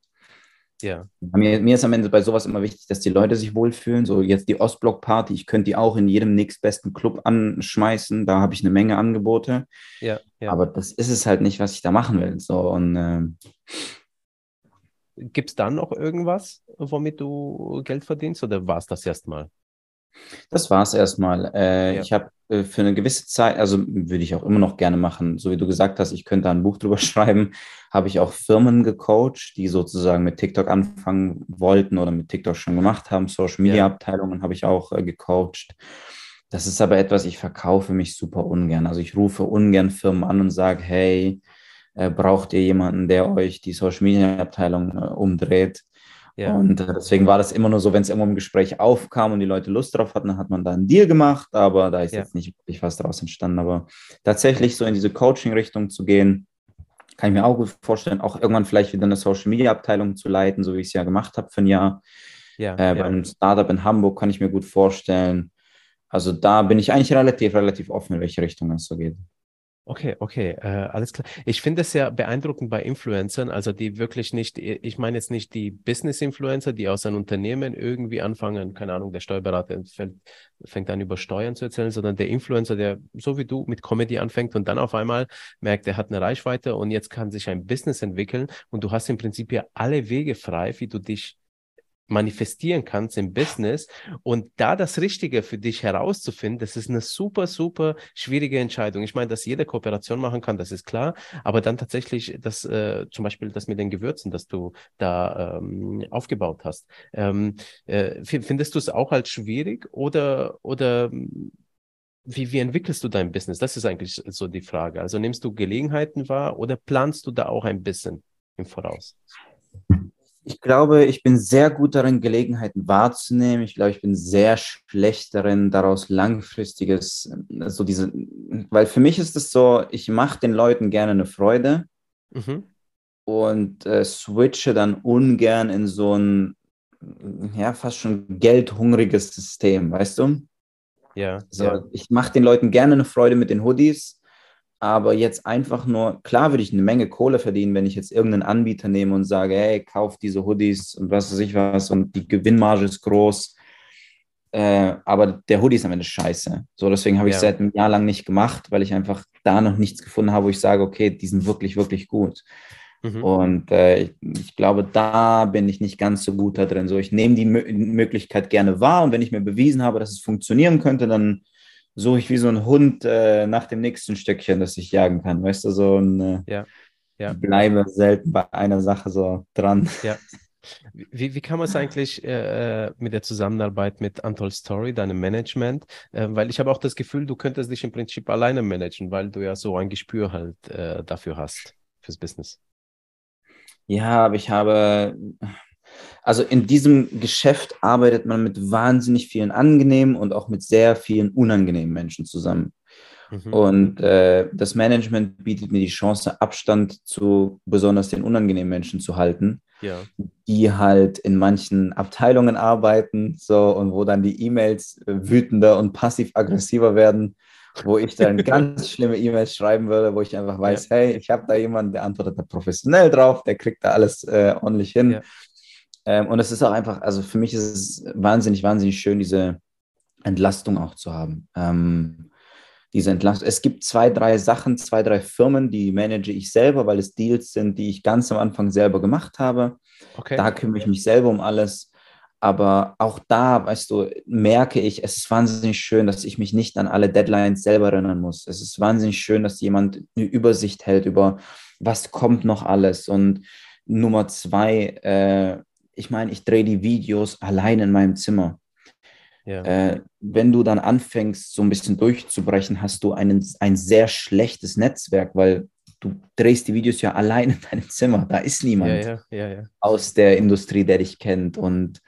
ja. Mir, mir, ist am Ende bei sowas immer wichtig, dass die Leute sich wohlfühlen. So jetzt die Ostblock-Party, ich könnte die auch in jedem nächstbesten Club anschmeißen. Da habe ich eine Menge Angebote. Ja, ja. Aber das ist es halt nicht, was ich da machen will. So, und äh, Gibt es dann noch irgendwas, womit du Geld verdienst oder war es das erstmal? Das war es erstmal. Äh, ja. Ich habe äh, für eine gewisse Zeit, also würde ich auch immer noch gerne machen, so wie du gesagt hast, ich könnte da ein Buch drüber schreiben, habe ich auch Firmen gecoacht, die sozusagen mit TikTok anfangen wollten oder mit TikTok schon gemacht haben. Social Media Abteilungen habe ich auch äh, gecoacht. Das ist aber etwas, ich verkaufe mich super ungern. Also ich rufe ungern Firmen an und sage, hey, äh, braucht ihr jemanden, der euch die Social Media Abteilung äh, umdreht? Ja. Und äh, deswegen war das immer nur so, wenn es irgendwo im Gespräch aufkam und die Leute Lust drauf hatten, dann hat man da einen Deal gemacht, aber da ist ja. jetzt nicht wirklich was daraus entstanden. Aber tatsächlich so in diese Coaching-Richtung zu gehen, kann ich mir auch gut vorstellen, auch irgendwann vielleicht wieder eine Social-Media-Abteilung zu leiten, so wie ich es ja gemacht habe für ein Jahr. Ja, äh, ja. Beim Startup in Hamburg kann ich mir gut vorstellen. Also da bin ich eigentlich relativ, relativ offen, in welche Richtung es so geht. Okay, okay, äh, alles klar. Ich finde es sehr beeindruckend bei Influencern, also die wirklich nicht, ich meine jetzt nicht die Business-Influencer, die aus einem Unternehmen irgendwie anfangen, keine Ahnung, der Steuerberater fängt, fängt an über Steuern zu erzählen, sondern der Influencer, der so wie du mit Comedy anfängt und dann auf einmal merkt, er hat eine Reichweite und jetzt kann sich ein Business entwickeln und du hast im Prinzip ja alle Wege frei, wie du dich manifestieren kannst im Business und da das Richtige für dich herauszufinden, das ist eine super, super schwierige Entscheidung. Ich meine, dass jede Kooperation machen kann, das ist klar, aber dann tatsächlich das, äh, zum Beispiel das mit den Gewürzen, das du da ähm, aufgebaut hast. Ähm, äh, findest du es auch als schwierig oder, oder wie, wie entwickelst du dein Business? Das ist eigentlich so die Frage. Also nimmst du Gelegenheiten wahr oder planst du da auch ein bisschen im Voraus? Ich glaube, ich bin sehr gut darin, Gelegenheiten wahrzunehmen. Ich glaube, ich bin sehr schlecht darin, daraus langfristiges, so also diese, weil für mich ist es so, ich mache den Leuten gerne eine Freude mhm. und äh, switche dann ungern in so ein, ja, fast schon geldhungriges System, weißt du? Ja. So, ja. Ich mache den Leuten gerne eine Freude mit den Hoodies, aber jetzt einfach nur, klar würde ich eine Menge Kohle verdienen, wenn ich jetzt irgendeinen Anbieter nehme und sage, hey, kauf diese Hoodies und was weiß ich was und die Gewinnmarge ist groß. Äh, aber der Hoodie ist am Ende scheiße. So, deswegen habe ich es ja. seit einem Jahr lang nicht gemacht, weil ich einfach da noch nichts gefunden habe, wo ich sage, okay, die sind wirklich, wirklich gut. Mhm. Und äh, ich, ich, glaube, da bin ich nicht ganz so gut da drin. So, ich nehme die Mö Möglichkeit gerne wahr und wenn ich mir bewiesen habe, dass es funktionieren könnte, dann suche ich wie so ein Hund äh, nach dem nächsten Stückchen, das ich jagen kann. Weißt du, so ein äh, ja. Ja. bleibe selten bei einer Sache so dran. Ja. Wie, wie kann man es eigentlich äh, mit der Zusammenarbeit mit Antol Story, deinem Management? Äh, weil ich habe auch das Gefühl, du könntest dich im Prinzip alleine managen, weil du ja so ein Gespür halt äh, dafür hast, fürs Business. Ja, aber ich habe, also in diesem Geschäft arbeitet man mit wahnsinnig vielen angenehmen und auch mit sehr vielen unangenehmen Menschen zusammen. Mhm. Und äh, das Management bietet mir die Chance, Abstand zu besonders den unangenehmen Menschen zu halten, ja. die halt in manchen Abteilungen arbeiten, so und wo dann die E-Mails wütender und passiv-aggressiver werden, wo ich dann ganz schlimme E-Mails schreiben würde, wo ich einfach weiß, ja. hey, ich habe da jemanden, der antwortet da professionell drauf, der kriegt da alles äh, ordentlich hin. Ja. Ähm, und es ist auch einfach, also für mich ist es wahnsinnig, wahnsinnig schön, diese Entlastung auch zu haben. Ähm, diese Entlastung. Es gibt zwei, drei Sachen, zwei, drei Firmen, die manage ich selber, weil es Deals sind, die ich ganz am Anfang selber gemacht habe. Okay. Da kümmere ich mich selber um alles. Aber auch da, weißt du, merke ich, es ist wahnsinnig schön, dass ich mich nicht an alle Deadlines selber erinnern muss. Es ist wahnsinnig schön, dass jemand eine Übersicht hält über, was kommt noch alles. Und Nummer zwei, äh, ich meine, ich drehe die Videos allein in meinem Zimmer. Ja. Äh, wenn du dann anfängst, so ein bisschen durchzubrechen, hast du einen, ein sehr schlechtes Netzwerk, weil du drehst die Videos ja allein in deinem Zimmer. Da ist niemand ja, ja, aus der Industrie, der dich kennt. Und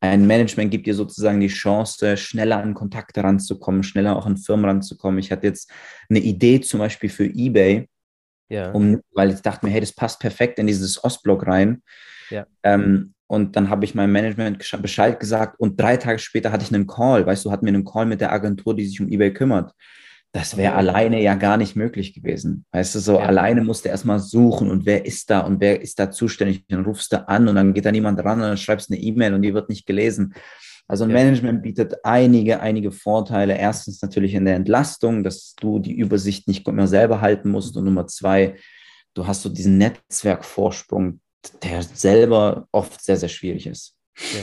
ein Management gibt dir sozusagen die Chance, schneller an Kontakte ranzukommen, schneller auch an Firmen ranzukommen. Ich hatte jetzt eine Idee zum Beispiel für eBay, um, weil ich dachte mir, hey, das passt perfekt in dieses Ostblock rein. Ja. Ähm, und dann habe ich meinem Management Bescheid gesagt und drei Tage später hatte ich einen Call. Weißt du, hatten wir einen Call mit der Agentur, die sich um eBay kümmert. Das wäre alleine ja gar nicht möglich gewesen. Weißt du, so ja. alleine musst du erstmal suchen und wer ist da und wer ist da zuständig. Dann rufst du an und dann geht da niemand ran und dann schreibst eine E-Mail und die wird nicht gelesen. Also ein ja. Management bietet einige, einige Vorteile. Erstens natürlich in der Entlastung, dass du die Übersicht nicht mehr selber halten musst. Und Nummer zwei, du hast so diesen Netzwerkvorsprung, der selber oft sehr, sehr schwierig ist. Ja.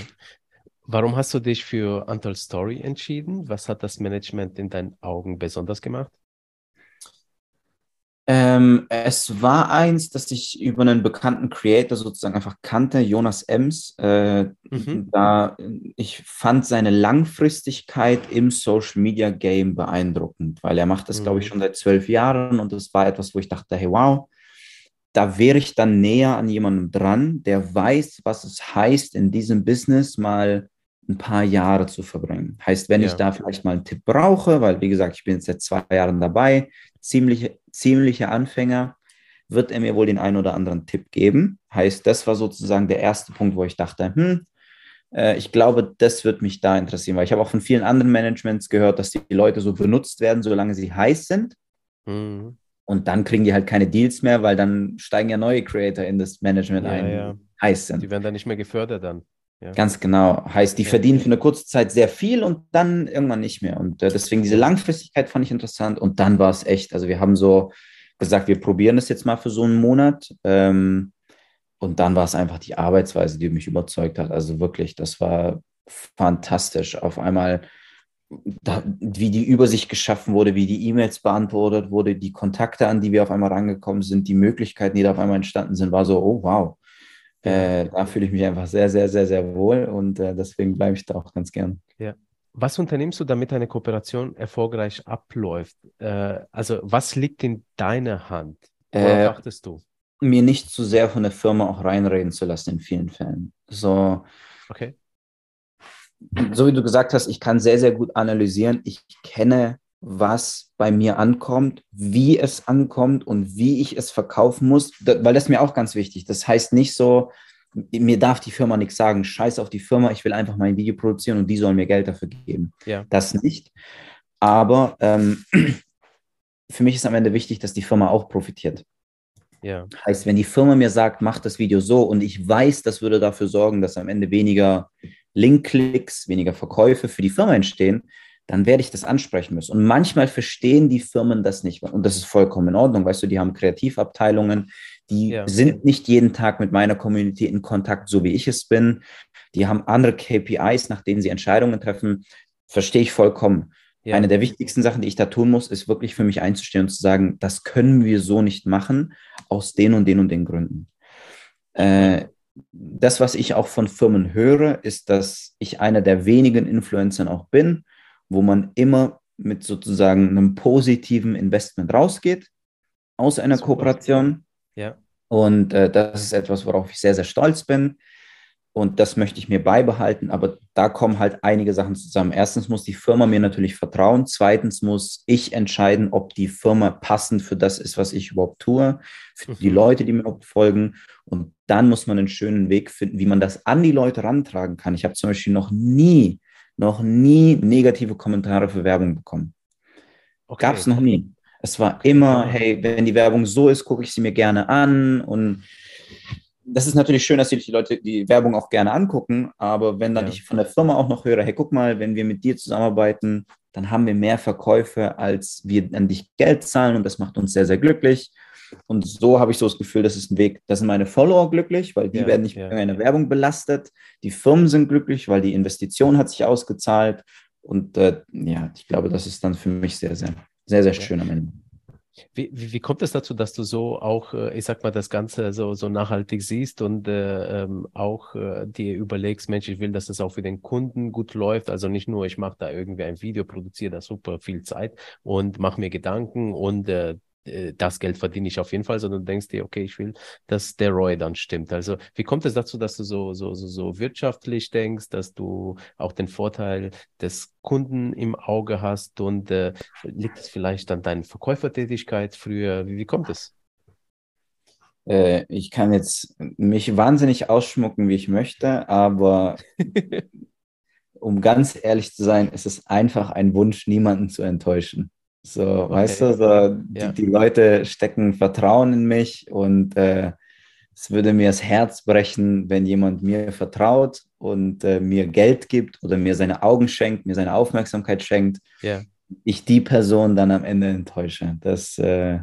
Warum hast du dich für Antal Story entschieden? Was hat das Management in deinen Augen besonders gemacht? Ähm, es war eins, das ich über einen bekannten Creator sozusagen einfach kannte, Jonas Ems. Äh, mhm. Da ich fand seine Langfristigkeit im Social Media Game beeindruckend, weil er macht das, mhm. glaube ich, schon seit zwölf Jahren und das war etwas, wo ich dachte, hey, wow, da wäre ich dann näher an jemandem dran, der weiß, was es heißt, in diesem Business mal ein paar Jahre zu verbringen. Heißt, wenn ja. ich da vielleicht mal einen Tipp brauche, weil wie gesagt, ich bin jetzt seit zwei Jahren dabei, ziemliche, ziemliche Anfänger, wird er mir wohl den einen oder anderen Tipp geben. Heißt, das war sozusagen der erste Punkt, wo ich dachte, hm, äh, ich glaube, das wird mich da interessieren, weil ich habe auch von vielen anderen Managements gehört, dass die Leute so benutzt werden, solange sie heiß sind. Mhm. Und dann kriegen die halt keine Deals mehr, weil dann steigen ja neue Creator in das Management ja, ein, ja. heiß sind. Die werden dann nicht mehr gefördert dann. Ja. Ganz genau. Heißt, die verdienen für eine kurze Zeit sehr viel und dann irgendwann nicht mehr. Und äh, deswegen diese Langfristigkeit fand ich interessant. Und dann war es echt, also wir haben so gesagt, wir probieren das jetzt mal für so einen Monat. Ähm, und dann war es einfach die Arbeitsweise, die mich überzeugt hat. Also wirklich, das war fantastisch. Auf einmal, da, wie die Übersicht geschaffen wurde, wie die E-Mails beantwortet wurde, die Kontakte, an die wir auf einmal rangekommen sind, die Möglichkeiten, die da auf einmal entstanden sind, war so, oh wow. Äh, da fühle ich mich einfach sehr, sehr, sehr, sehr wohl und äh, deswegen bleibe ich da auch ganz gern. Ja. Was unternimmst du, damit eine Kooperation erfolgreich abläuft? Äh, also, was liegt in deiner Hand? Worauf äh, achtest du? mir nicht zu sehr von der Firma auch reinreden zu lassen in vielen Fällen. So, okay. So wie du gesagt hast, ich kann sehr, sehr gut analysieren. Ich kenne, was bei mir ankommt, wie es ankommt und wie ich es verkaufen muss, weil das ist mir auch ganz wichtig. Das heißt nicht so, mir darf die Firma nichts sagen, scheiß auf die Firma, ich will einfach mein Video produzieren und die sollen mir Geld dafür geben. Ja. Das nicht. Aber ähm, für mich ist am Ende wichtig, dass die Firma auch profitiert. Ja. Heißt, wenn die Firma mir sagt, mach das Video so und ich weiß, das würde dafür sorgen, dass am Ende weniger Link-Klicks, weniger Verkäufe für die Firma entstehen, dann werde ich das ansprechen müssen. Und manchmal verstehen die Firmen das nicht. Und das ist vollkommen in Ordnung. Weißt du, die haben Kreativabteilungen, die ja. sind nicht jeden Tag mit meiner Community in Kontakt, so wie ich es bin. Die haben andere KPIs, nach denen sie Entscheidungen treffen. Verstehe ich vollkommen. Ja. Eine der wichtigsten Sachen, die ich da tun muss, ist wirklich für mich einzustehen und zu sagen, das können wir so nicht machen, aus den und den und den Gründen. Äh, das, was ich auch von Firmen höre, ist, dass ich einer der wenigen Influencern auch bin, wo man immer mit sozusagen einem positiven Investment rausgeht aus einer. Kooperation. Ja. Und äh, das ist etwas, worauf ich sehr, sehr stolz bin. Und das möchte ich mir beibehalten, aber da kommen halt einige Sachen zusammen. Erstens muss die Firma mir natürlich vertrauen. Zweitens muss ich entscheiden, ob die Firma passend für das ist, was ich überhaupt tue, für die mhm. Leute, die mir folgen. Und dann muss man einen schönen Weg finden, wie man das an die Leute rantragen kann. Ich habe zum Beispiel noch nie, noch nie negative Kommentare für Werbung bekommen. Okay. Gab es noch nie. Es war immer, hey, wenn die Werbung so ist, gucke ich sie mir gerne an und das ist natürlich schön, dass sich die Leute die Werbung auch gerne angucken, aber wenn dann ja. ich von der Firma auch noch höre, hey, guck mal, wenn wir mit dir zusammenarbeiten, dann haben wir mehr Verkäufe, als wir an dich Geld zahlen und das macht uns sehr, sehr glücklich. Und so habe ich so das Gefühl, das ist ein Weg, da sind meine Follower glücklich, weil die ja, werden nicht ja. mit einer Werbung belastet. Die Firmen sind glücklich, weil die Investition hat sich ausgezahlt. Und äh, ja, ich glaube, das ist dann für mich sehr, sehr, sehr, sehr schön am Ende. Wie, wie, wie, kommt es dazu, dass du so auch, äh, ich sag mal, das Ganze so, so nachhaltig siehst und äh, ähm, auch äh, dir überlegst, Mensch, ich will, dass das auch für den Kunden gut läuft. Also nicht nur, ich mache da irgendwie ein Video, produziere da super viel Zeit und mache mir Gedanken und äh, das Geld verdiene ich auf jeden Fall, sondern du denkst dir, okay, ich will, dass der ROI dann stimmt. Also wie kommt es dazu, dass du so, so, so, so wirtschaftlich denkst, dass du auch den Vorteil des Kunden im Auge hast und äh, liegt es vielleicht an deiner Verkäufertätigkeit früher? Wie, wie kommt es? Äh, ich kann jetzt mich wahnsinnig ausschmucken, wie ich möchte, aber um ganz ehrlich zu sein, ist es einfach ein Wunsch, niemanden zu enttäuschen. So, okay. weißt du, so, die, ja. die, Leute stecken Vertrauen in mich und äh, es würde mir das Herz brechen, wenn jemand mir vertraut und äh, mir Geld gibt oder mir seine Augen schenkt, mir seine Aufmerksamkeit schenkt. Ja. Ich die Person dann am Ende enttäusche. Das, äh,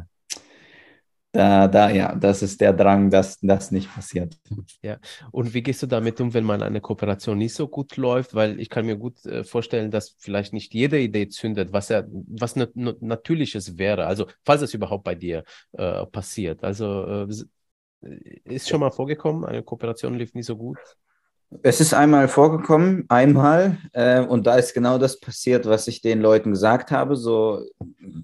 da, da, ja, das ist der Drang, dass das nicht passiert. Ja, und wie gehst du damit um, wenn man eine Kooperation nicht so gut läuft? Weil ich kann mir gut äh, vorstellen, dass vielleicht nicht jede Idee zündet, was ja was ne, ne, Natürliches wäre. Also, falls es überhaupt bei dir äh, passiert. Also, äh, ist schon mal vorgekommen, eine Kooperation lief nicht so gut? Es ist einmal vorgekommen, einmal, äh, und da ist genau das passiert, was ich den Leuten gesagt habe. So,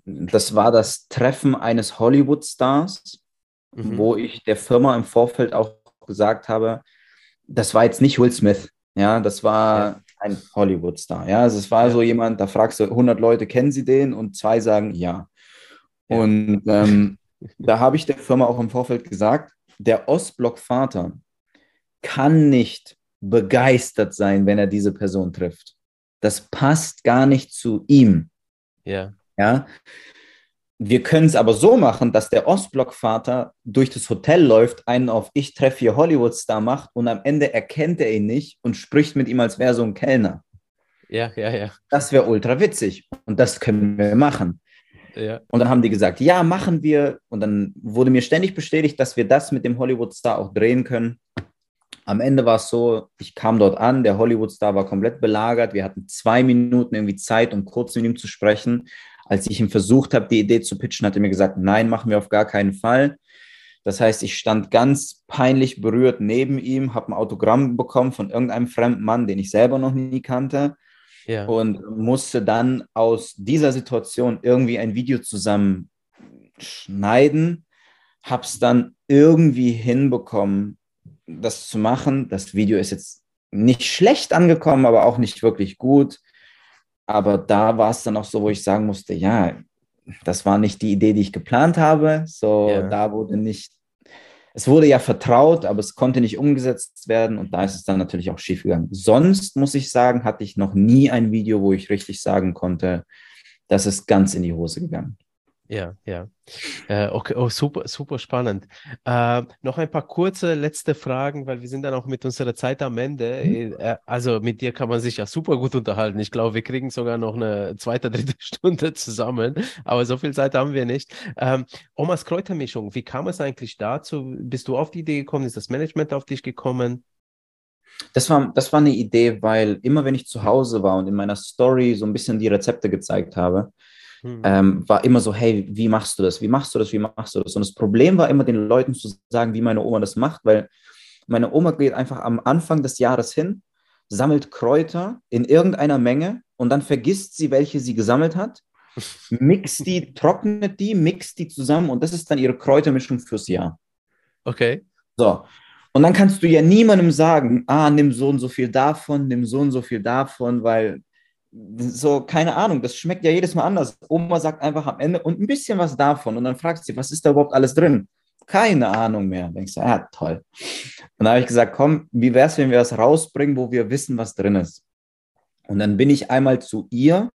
das war das Treffen eines Hollywood-Stars, mhm. wo ich der Firma im Vorfeld auch gesagt habe, das war jetzt nicht Will Smith, ja, das war ja. ein Hollywood-Star, ja, also es war ja. so jemand, da fragst du 100 Leute, kennen sie den? Und zwei sagen ja. ja. Und ähm, da habe ich der Firma auch im Vorfeld gesagt, der Ostblock-Vater kann nicht begeistert sein, wenn er diese Person trifft. Das passt gar nicht zu ihm. Ja. Ja. Wir können es aber so machen, dass der Ostblock-Vater durch das Hotel läuft, einen auf Ich treffe hier Hollywood-Star macht und am Ende erkennt er ihn nicht und spricht mit ihm, als wäre so ein Kellner. Ja, ja, ja. Das wäre ultra witzig und das können wir machen. Ja. Und dann haben die gesagt, ja, machen wir. Und dann wurde mir ständig bestätigt, dass wir das mit dem Hollywood-Star auch drehen können. Am Ende war es so, ich kam dort an, der Hollywood-Star war komplett belagert. Wir hatten zwei Minuten irgendwie Zeit, um kurz mit ihm zu sprechen. Als ich ihm versucht habe, die Idee zu pitchen, hat er mir gesagt, nein, machen wir auf gar keinen Fall. Das heißt, ich stand ganz peinlich berührt neben ihm, habe ein Autogramm bekommen von irgendeinem fremden Mann, den ich selber noch nie kannte. Ja. Und musste dann aus dieser Situation irgendwie ein Video zusammenschneiden. Habe es dann irgendwie hinbekommen, das zu machen. Das Video ist jetzt nicht schlecht angekommen, aber auch nicht wirklich gut. Aber da war es dann auch so, wo ich sagen musste, ja, das war nicht die Idee, die ich geplant habe. So, ja. da wurde nicht, es wurde ja vertraut, aber es konnte nicht umgesetzt werden und da ist es dann natürlich auch schief gegangen. Sonst muss ich sagen, hatte ich noch nie ein Video, wo ich richtig sagen konnte, das ist ganz in die Hose gegangen. Ja, ja. Äh, okay, oh, super, super spannend. Äh, noch ein paar kurze letzte Fragen, weil wir sind dann auch mit unserer Zeit am Ende. Mhm. Äh, also mit dir kann man sich ja super gut unterhalten. Ich glaube, wir kriegen sogar noch eine zweite, dritte Stunde zusammen, aber so viel Zeit haben wir nicht. Ähm, Omas Kräutermischung, wie kam es eigentlich dazu? Bist du auf die Idee gekommen? Ist das Management auf dich gekommen? Das war, das war eine Idee, weil immer wenn ich zu Hause war und in meiner Story so ein bisschen die Rezepte gezeigt habe, mhm. ähm, war immer so, hey, wie machst du das? Wie machst du das? Wie machst du das? Und das Problem war immer, den Leuten zu sagen, wie meine Oma das macht, weil meine Oma geht einfach am Anfang des Jahres hin, sammelt Kräuter in irgendeiner Menge und dann vergisst sie, welche sie gesammelt hat, mixt die, trocknet die, mixt die zusammen und das ist dann ihre Kräutermischung fürs Jahr. Okay. So. Und dann kannst du ja niemandem sagen, ah, nimm so und so viel davon, nimm so und so viel davon, weil so, keine Ahnung, das schmeckt ja jedes Mal anders. Oma sagt einfach am Ende und ein bisschen was davon und dann fragst du sie, was ist da überhaupt alles drin? Keine Ahnung mehr. Denkst du, ja, toll. Und dann habe ich gesagt, komm, wie wäre es, wenn wir das rausbringen, wo wir wissen, was drin ist? Und dann bin ich einmal zu ihr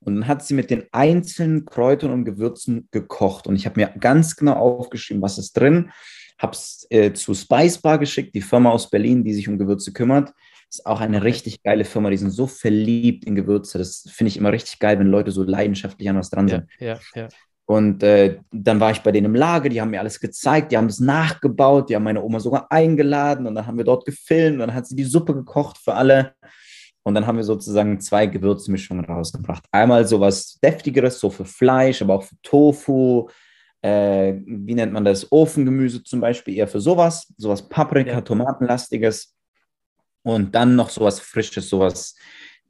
und dann hat sie mit den einzelnen Kräutern und Gewürzen gekocht. Und ich habe mir ganz genau aufgeschrieben, was ist drin, habe es äh, zu Spice Bar geschickt, die Firma aus Berlin, die sich um Gewürze kümmert. Ist auch eine richtig geile Firma. Die sind so verliebt in Gewürze. Das finde ich immer richtig geil, wenn Leute so leidenschaftlich an was dran sind. Ja, ja, ja. Und äh, dann war ich bei denen im Lager, die haben mir alles gezeigt, die haben das nachgebaut, die haben meine Oma sogar eingeladen und dann haben wir dort gefilmt und dann hat sie die Suppe gekocht für alle. Und dann haben wir sozusagen zwei Gewürzmischungen rausgebracht. Einmal sowas Deftigeres, so für Fleisch, aber auch für Tofu. Äh, wie nennt man das? Ofengemüse zum Beispiel, eher für sowas. Sowas Paprika, ja. Tomatenlastiges. Und dann noch sowas Frisches, sowas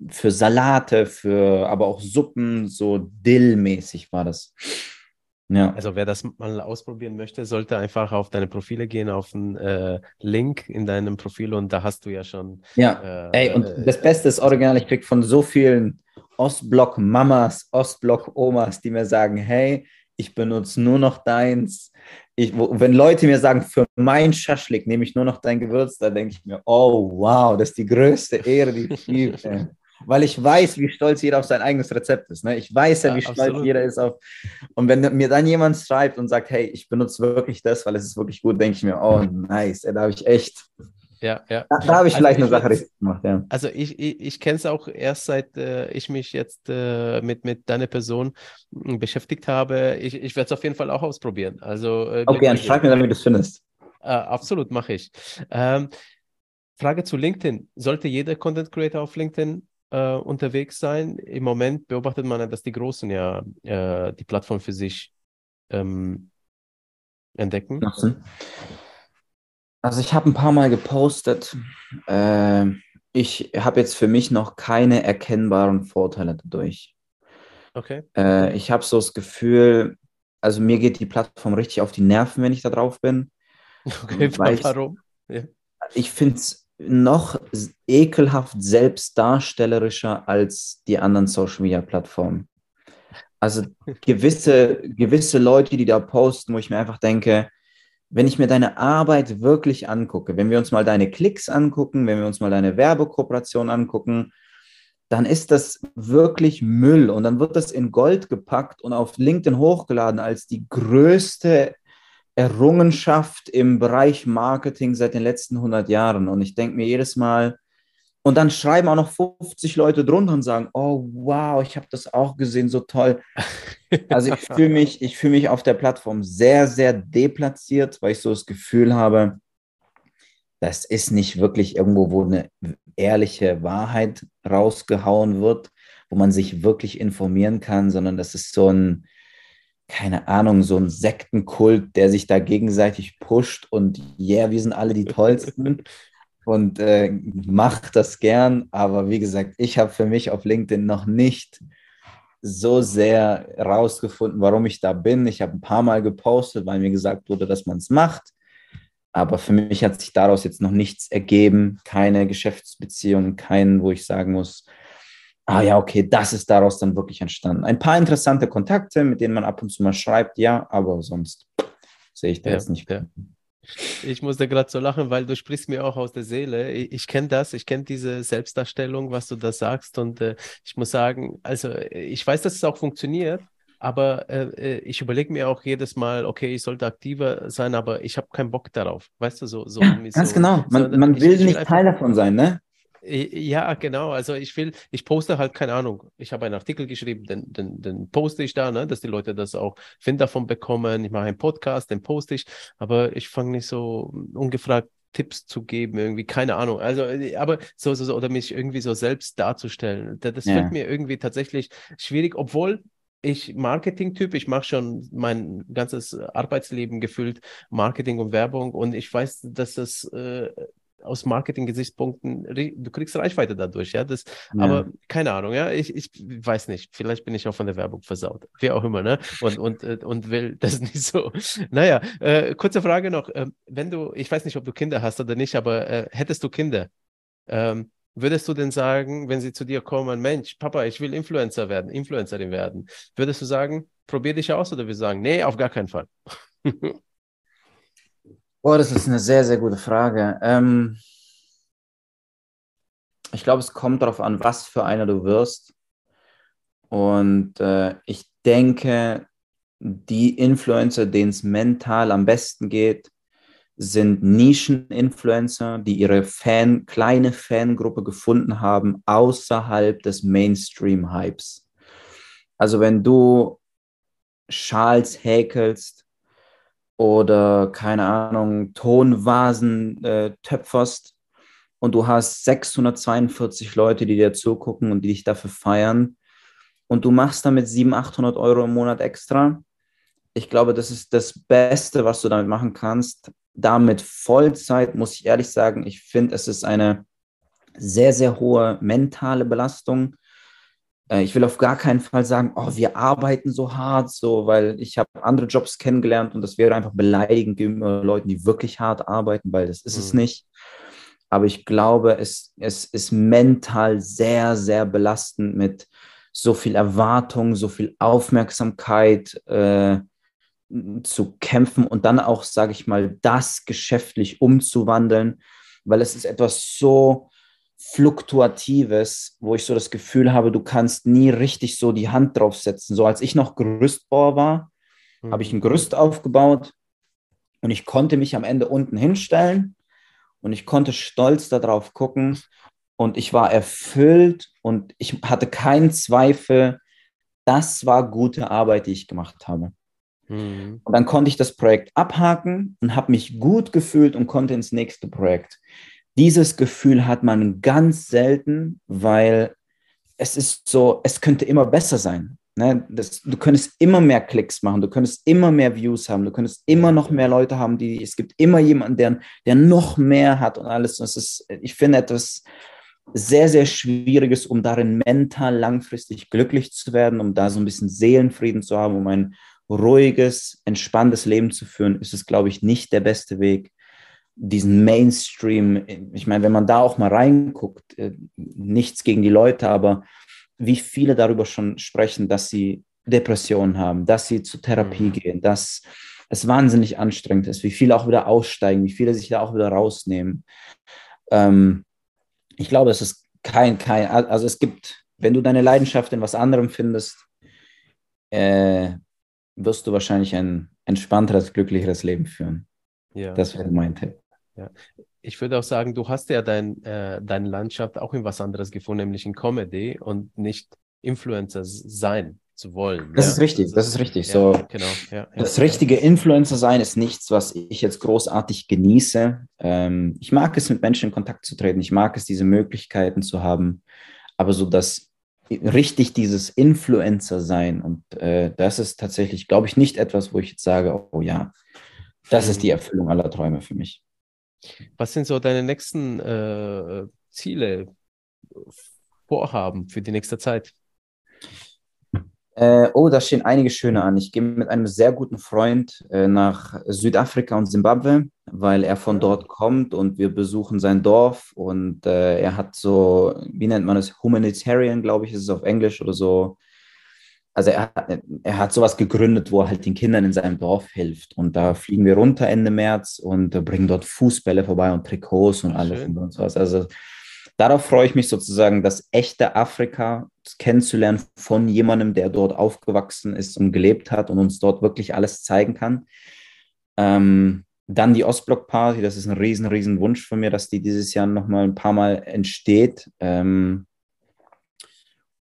für Salate, für aber auch Suppen, so Dill-mäßig war das. Ja. Also wer das mal ausprobieren möchte, sollte einfach auf deine Profile gehen, auf den äh, Link in deinem Profil und da hast du ja schon. Ja, äh, ey, und äh, das Beste ist original, ich kriege von so vielen Ostblock-Mamas, Ostblock-Omas, die mir sagen, hey, ich benutze nur noch deins, ich, wo, wenn Leute mir sagen, für mein Schaschlik nehme ich nur noch dein Gewürz, da denke ich mir, oh wow, das ist die größte Ehre, die ich liebe. Weil ich weiß, wie stolz jeder auf sein eigenes Rezept ist. Ne? Ich weiß ja, wie ja, stolz jeder ist auf. Und wenn mir dann jemand schreibt und sagt, hey, ich benutze wirklich das, weil es ist wirklich gut, denke ich mir, oh nice, da habe ich echt ja, ja. Da, da habe ich also vielleicht ich eine Sache richtig gemacht, ja. Also ich, ich, ich kenne es auch erst seit äh, ich mich jetzt äh, mit, mit deiner Person äh, beschäftigt habe. Ich, ich werde es auf jeden Fall auch ausprobieren. Also, äh, okay, dann schreib mir dann, wie du es findest. Äh, absolut, mache ich. Ähm, Frage zu LinkedIn. Sollte jeder Content Creator auf LinkedIn äh, unterwegs sein? Im Moment beobachtet man, dass die Großen ja äh, die Plattform für sich ähm, entdecken. Nutzen. Also ich habe ein paar Mal gepostet. Äh, ich habe jetzt für mich noch keine erkennbaren Vorteile dadurch. Okay. Äh, ich habe so das Gefühl, also mir geht die Plattform richtig auf die Nerven, wenn ich da drauf bin. Okay, warum? Ich, ich finde es noch ekelhaft selbstdarstellerischer als die anderen Social Media Plattformen. Also gewisse, gewisse Leute, die da posten, wo ich mir einfach denke, wenn ich mir deine Arbeit wirklich angucke, wenn wir uns mal deine Klicks angucken, wenn wir uns mal deine Werbekooperation angucken, dann ist das wirklich Müll und dann wird das in Gold gepackt und auf LinkedIn hochgeladen als die größte Errungenschaft im Bereich Marketing seit den letzten 100 Jahren. Und ich denke mir jedes Mal, Und dann schreiben auch noch 50 Leute drunter und sagen, oh wow, ich habe das auch gesehen, so toll. Also ich fühle mich, ich fühle mich auf der Plattform sehr, sehr deplatziert, weil ich so das Gefühl habe, das ist nicht wirklich irgendwo, wo eine ehrliche Wahrheit rausgehauen wird, wo man sich wirklich informieren kann, sondern das ist so ein, keine Ahnung, so ein Sektenkult, der sich da gegenseitig pusht und yeah, wir sind alle die Tollsten und äh, macht das gern. Aber wie gesagt, ich habe für mich auf LinkedIn noch nicht so sehr rausgefunden, warum ich da bin. Ich habe ein paar Mal gepostet, weil mir gesagt wurde, dass man es macht. Aber für mich hat sich daraus jetzt noch nichts ergeben, keine Geschäftsbeziehung, kein, wo ich sagen muss, ah ja, okay, das ist daraus dann wirklich entstanden. Ein paar interessante Kontakte, mit denen man ab und zu mal schreibt, ja, aber sonst sehe ich da ja, jetzt nicht. Ja. Ich musste gerade so lachen, weil du sprichst mir auch aus der Seele. Ich, ich kenne das, ich kenne diese Selbstdarstellung, was du da sagst. Und äh, ich muss sagen, also ich weiß, dass es auch funktioniert, aber äh, äh ich überlege mir auch jedes Mal, okay, ich sollte aktiver sein, aber ich habe keinen Bock darauf. Weißt du, so. so ja, ganz so, genau. Man, so, man will ich, nicht Teil davon sein, ne? Ja, genau. Also ich will, ich poste halt, keine Ahnung, ich habe einen Artikel geschrieben, den, den, den poste ich da, ne, dass die Leute das auch Wind davon bekommen. Ich mache einen Podcast, den poste ich, aber ich fange nicht so ungefragt Tipps zu geben, irgendwie, keine Ahnung. Also, aber so, so, so oder mich irgendwie so selbst darzustellen. Das, das ja. fällt mir irgendwie tatsächlich schwierig, obwohl ich Marketing-Typ, ich mache schon mein ganzes Arbeitsleben gefüllt Marketing und Werbung und ich weiß, dass das äh, aus Marketing-Gesichtspunkten, du kriegst Reichweite dadurch, ja. Das, ja. Aber keine Ahnung, ja. Ich, ich weiß nicht. Vielleicht bin ich auch von der Werbung versaut. Wie auch immer, ne? Und, und, äh, und will das nicht so. Naja, äh, kurze Frage noch. Äh, wenn du, ich weiß nicht, ob du Kinder hast oder nicht, aber äh, hättest du Kinder, ähm, würdest du denn sagen, wenn sie zu dir kommen, Mensch, Papa, ich will Influencer werden, Influencerin werden, würdest du sagen, probier dich aus oder wir sagen, nee, auf gar keinen Fall? Oh, das ist eine sehr, sehr gute Frage. Ähm, ich glaube, es kommt darauf an, was für einer du wirst. Und äh, ich denke, die Influencer, denen es mental am besten geht, sind Nischen-Influencer, die ihre Fan, kleine Fangruppe gefunden haben außerhalb des Mainstream-Hypes. Also wenn du Schals häkelst oder keine Ahnung, Tonvasen äh, töpferst und du hast 642 Leute, die dir zugucken und die dich dafür feiern und du machst damit 700, 800 Euro im Monat extra. Ich glaube, das ist das Beste, was du damit machen kannst. Damit Vollzeit, muss ich ehrlich sagen, ich finde, es ist eine sehr, sehr hohe mentale Belastung. Äh, ich will auf gar keinen Fall sagen, oh, wir arbeiten so hart, so, weil ich habe andere Jobs kennengelernt und das wäre einfach beleidigend gegenüber Leuten, die wirklich hart arbeiten, weil das ist mhm. es nicht. Aber ich glaube, es, es ist mental sehr, sehr belastend mit so viel Erwartung, so viel Aufmerksamkeit äh, zu kämpfen und dann auch, sage ich mal, das geschäftlich umzuwandeln, weil es ist etwas so Fluktuatives, wo ich so das Gefühl habe, du kannst nie richtig so die Hand draufsetzen. So als ich noch Gerüstbauer war, mhm. habe ich ein Gerüst aufgebaut und ich konnte mich am Ende unten hinstellen und ich konnte stolz darauf gucken und ich war erfüllt und ich hatte keinen Zweifel, das war gute Arbeit, die ich gemacht habe. Mhm. Und dann konnte ich das Projekt abhaken und habe mich gut gefühlt und konnte ins nächste Projekt. Dieses Gefühl hat man ganz selten, weil es ist so, es könnte immer besser sein. Ne? Das, du könntest immer mehr Klicks machen, du könntest immer mehr Views haben, du könntest immer noch mehr Leute haben, die, es gibt immer jemanden, der, der noch mehr hat und alles. Und es ist, ich finde etwas sehr, sehr Schwieriges, um darin mental langfristig glücklich zu werden, um da so ein bisschen Seelenfrieden zu haben, um ein ruhiges, entspanntes Leben zu führen, ist es, glaube ich, nicht der beste Weg diesen Mainstream, ich meine, wenn man da auch mal reinguckt, äh, nichts gegen die Leute, aber wie viele darüber schon sprechen, dass sie Depressionen haben, dass sie zur Therapie mhm. gehen, dass es wahnsinnig anstrengend ist, wie viele auch wieder aussteigen, wie viele sich da auch wieder rausnehmen. Ähm, ich glaube, es ist kein, kein, also es gibt, wenn du deine Leidenschaft in was anderem findest, äh, wirst du wahrscheinlich ein entspannteres, glücklicheres Leben führen. Ja. Das wäre mein Tipp. Ja. ich würde auch sagen, du hast ja dein, äh, deine Landschaft auch in was anderes gefunden, nämlich in Comedy und nicht Influencer sein zu wollen. Das ja? ist richtig, das ist richtig. Ja, so, genau, ja, das richtige Influencer sein ist nichts, was ich jetzt großartig genieße. Ähm, ich mag es, mit Menschen in Kontakt zu treten. Ich mag es, diese Möglichkeiten zu haben. Aber so das richtig dieses Influencer sein und äh, das ist tatsächlich, glaube ich, nicht etwas, wo ich jetzt sage, oh ja, das ist die mhm. Erfüllung aller Träume für mich. Was sind so deine nächsten äh, Ziele, Vorhaben für die nächste Zeit? Äh, oh, da stehen einige schöne an. Ich gehe mit einem sehr guten Freund äh, nach Südafrika und Simbabwe, weil er von dort kommt und wir besuchen sein Dorf und äh, er hat so, wie nennt man es, Humanitarian, glaube ich, ist es auf Englisch oder so. Also er, er hat sowas gegründet, wo er halt den Kindern in seinem Dorf hilft. Und da fliegen wir runter Ende März und äh, bringen dort Fußbälle vorbei und Trikots und alles Schön. und sowas. Also darauf freue ich mich sozusagen, das echte Afrika kennenzulernen von jemandem, der dort aufgewachsen ist und gelebt hat und uns dort wirklich alles zeigen kann. Ähm, dann die Ostblock-Party, das ist ein riesen, riesen Wunsch von mir, dass die dieses Jahr nochmal ein paar Mal entsteht. Ähm,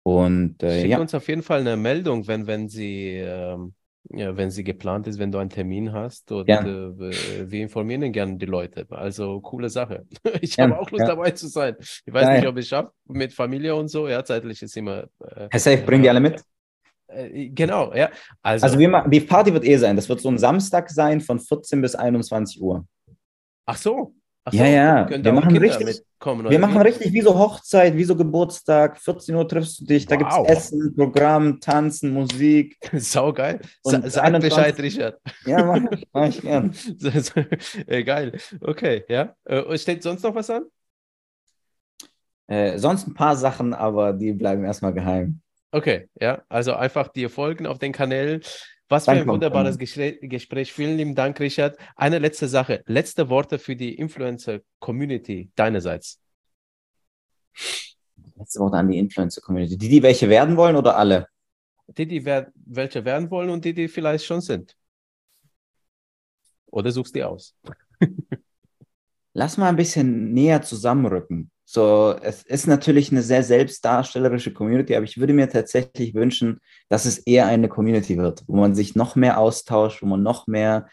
und äh, Schick ja. uns auf jeden Fall eine Meldung, wenn, wenn sie ähm, ja, wenn sie geplant ist, wenn du einen Termin hast. Und ja. äh, wir informieren gerne die Leute. Also coole Sache. Ich habe auch Lust dabei zu sein. Ich weiß nicht, ob ich schaffe mit Familie und so. Ja, zeitlich ist immer. Äh, Herr Safe, bringen die alle mit? Äh, genau, ja. Also, also wir, die Party wird eh sein. Das wird so ein Samstag sein von 14 bis 21 Uhr. Ach so, so, ja, ja. Wir machen, richtig, wir machen richtig wie so Hochzeit, wie so Geburtstag. 14 Uhr triffst du dich, da wow. gibt es Essen, Programm, Tanzen, Musik. Sau geil. Sa sag 21... Bescheid, Richard. Ja, mach, mach ich gern. geil. Okay, ja. Äh, steht sonst noch was an? Äh, sonst ein paar Sachen, aber die bleiben erstmal geheim. Okay, ja. Also einfach dir folgen auf den Kanälen. Was für ein wunderbares Gespräch. Vielen lieben Dank, Richard. Eine letzte Sache. Letzte Worte für die Influencer-Community deinerseits. Letzte Worte an die Influencer-Community. Die, die welche werden wollen oder alle? Die, die wer welche werden wollen und die, die vielleicht schon sind. Oder suchst du aus? Lass mal ein bisschen näher zusammenrücken. So, es ist natürlich eine sehr selbstdarstellerische Community, aber ich würde mir tatsächlich wünschen, dass es eher eine Community wird, wo man sich noch mehr austauscht, wo man noch mehr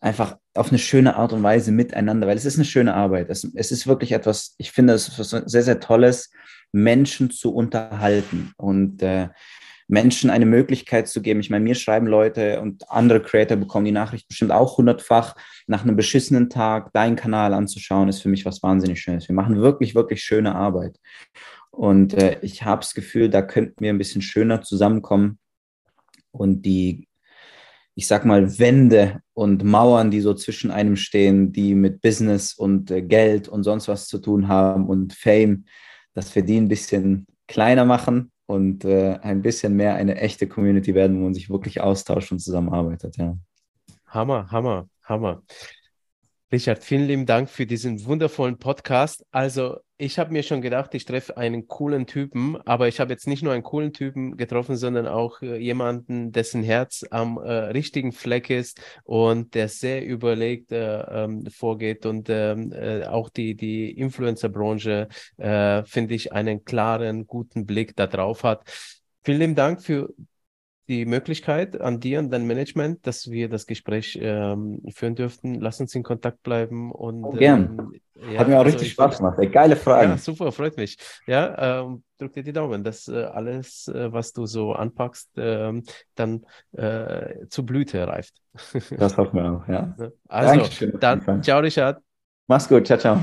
einfach auf eine schöne Art und Weise miteinander, weil es ist eine schöne Arbeit. Es, es ist wirklich etwas, ich finde es sehr, sehr Tolles, Menschen zu unterhalten. Und äh, Menschen eine Möglichkeit zu geben. Ich meine, mir schreiben Leute und andere Creator bekommen die Nachricht bestimmt auch hundertfach. Nach einem beschissenen Tag deinen Kanal anzuschauen, ist für mich was wahnsinnig Schönes. Wir machen wirklich, wirklich schöne Arbeit. Und äh, ich habe das Gefühl, da könnten wir ein bisschen schöner zusammenkommen und die, ich sag mal, Wände und Mauern, die so zwischen einem stehen, die mit Business und äh, Geld und sonst was zu tun haben und Fame, dass wir die ein bisschen kleiner machen und äh, ein bisschen mehr eine echte Community werden, wo man sich wirklich austauscht und zusammenarbeitet. Ja. Hammer, Hammer, Hammer. Richard, vielen lieben Dank für diesen wundervollen Podcast. Also, ich habe mir schon gedacht, ich treffe einen coolen Typen, aber ich habe jetzt nicht nur einen coolen Typen getroffen, sondern auch äh, jemanden, dessen Herz am äh, richtigen Fleck ist und der sehr überlegt äh, ähm, vorgeht und ähm, äh, auch die, die Influencer-Branche, äh, finde ich, einen klaren, guten Blick darauf hat. Vielen Dank für die Möglichkeit an dir und dein Management, dass wir das Gespräch ähm, führen dürften. Lass uns in Kontakt bleiben. Und, oh, gern. Ähm, ja, Hat mir auch also richtig Spaß gemacht. Ey, geile Fragen. Ja, super, freut mich. Ja, ähm, drück dir die Daumen, dass äh, alles, äh, was du so anpackst, ähm, dann äh, zur Blüte reift. das hoffen wir auch, ja. Also, Dankeschön, dann, ciao, Richard. Mach's gut, ciao, ciao.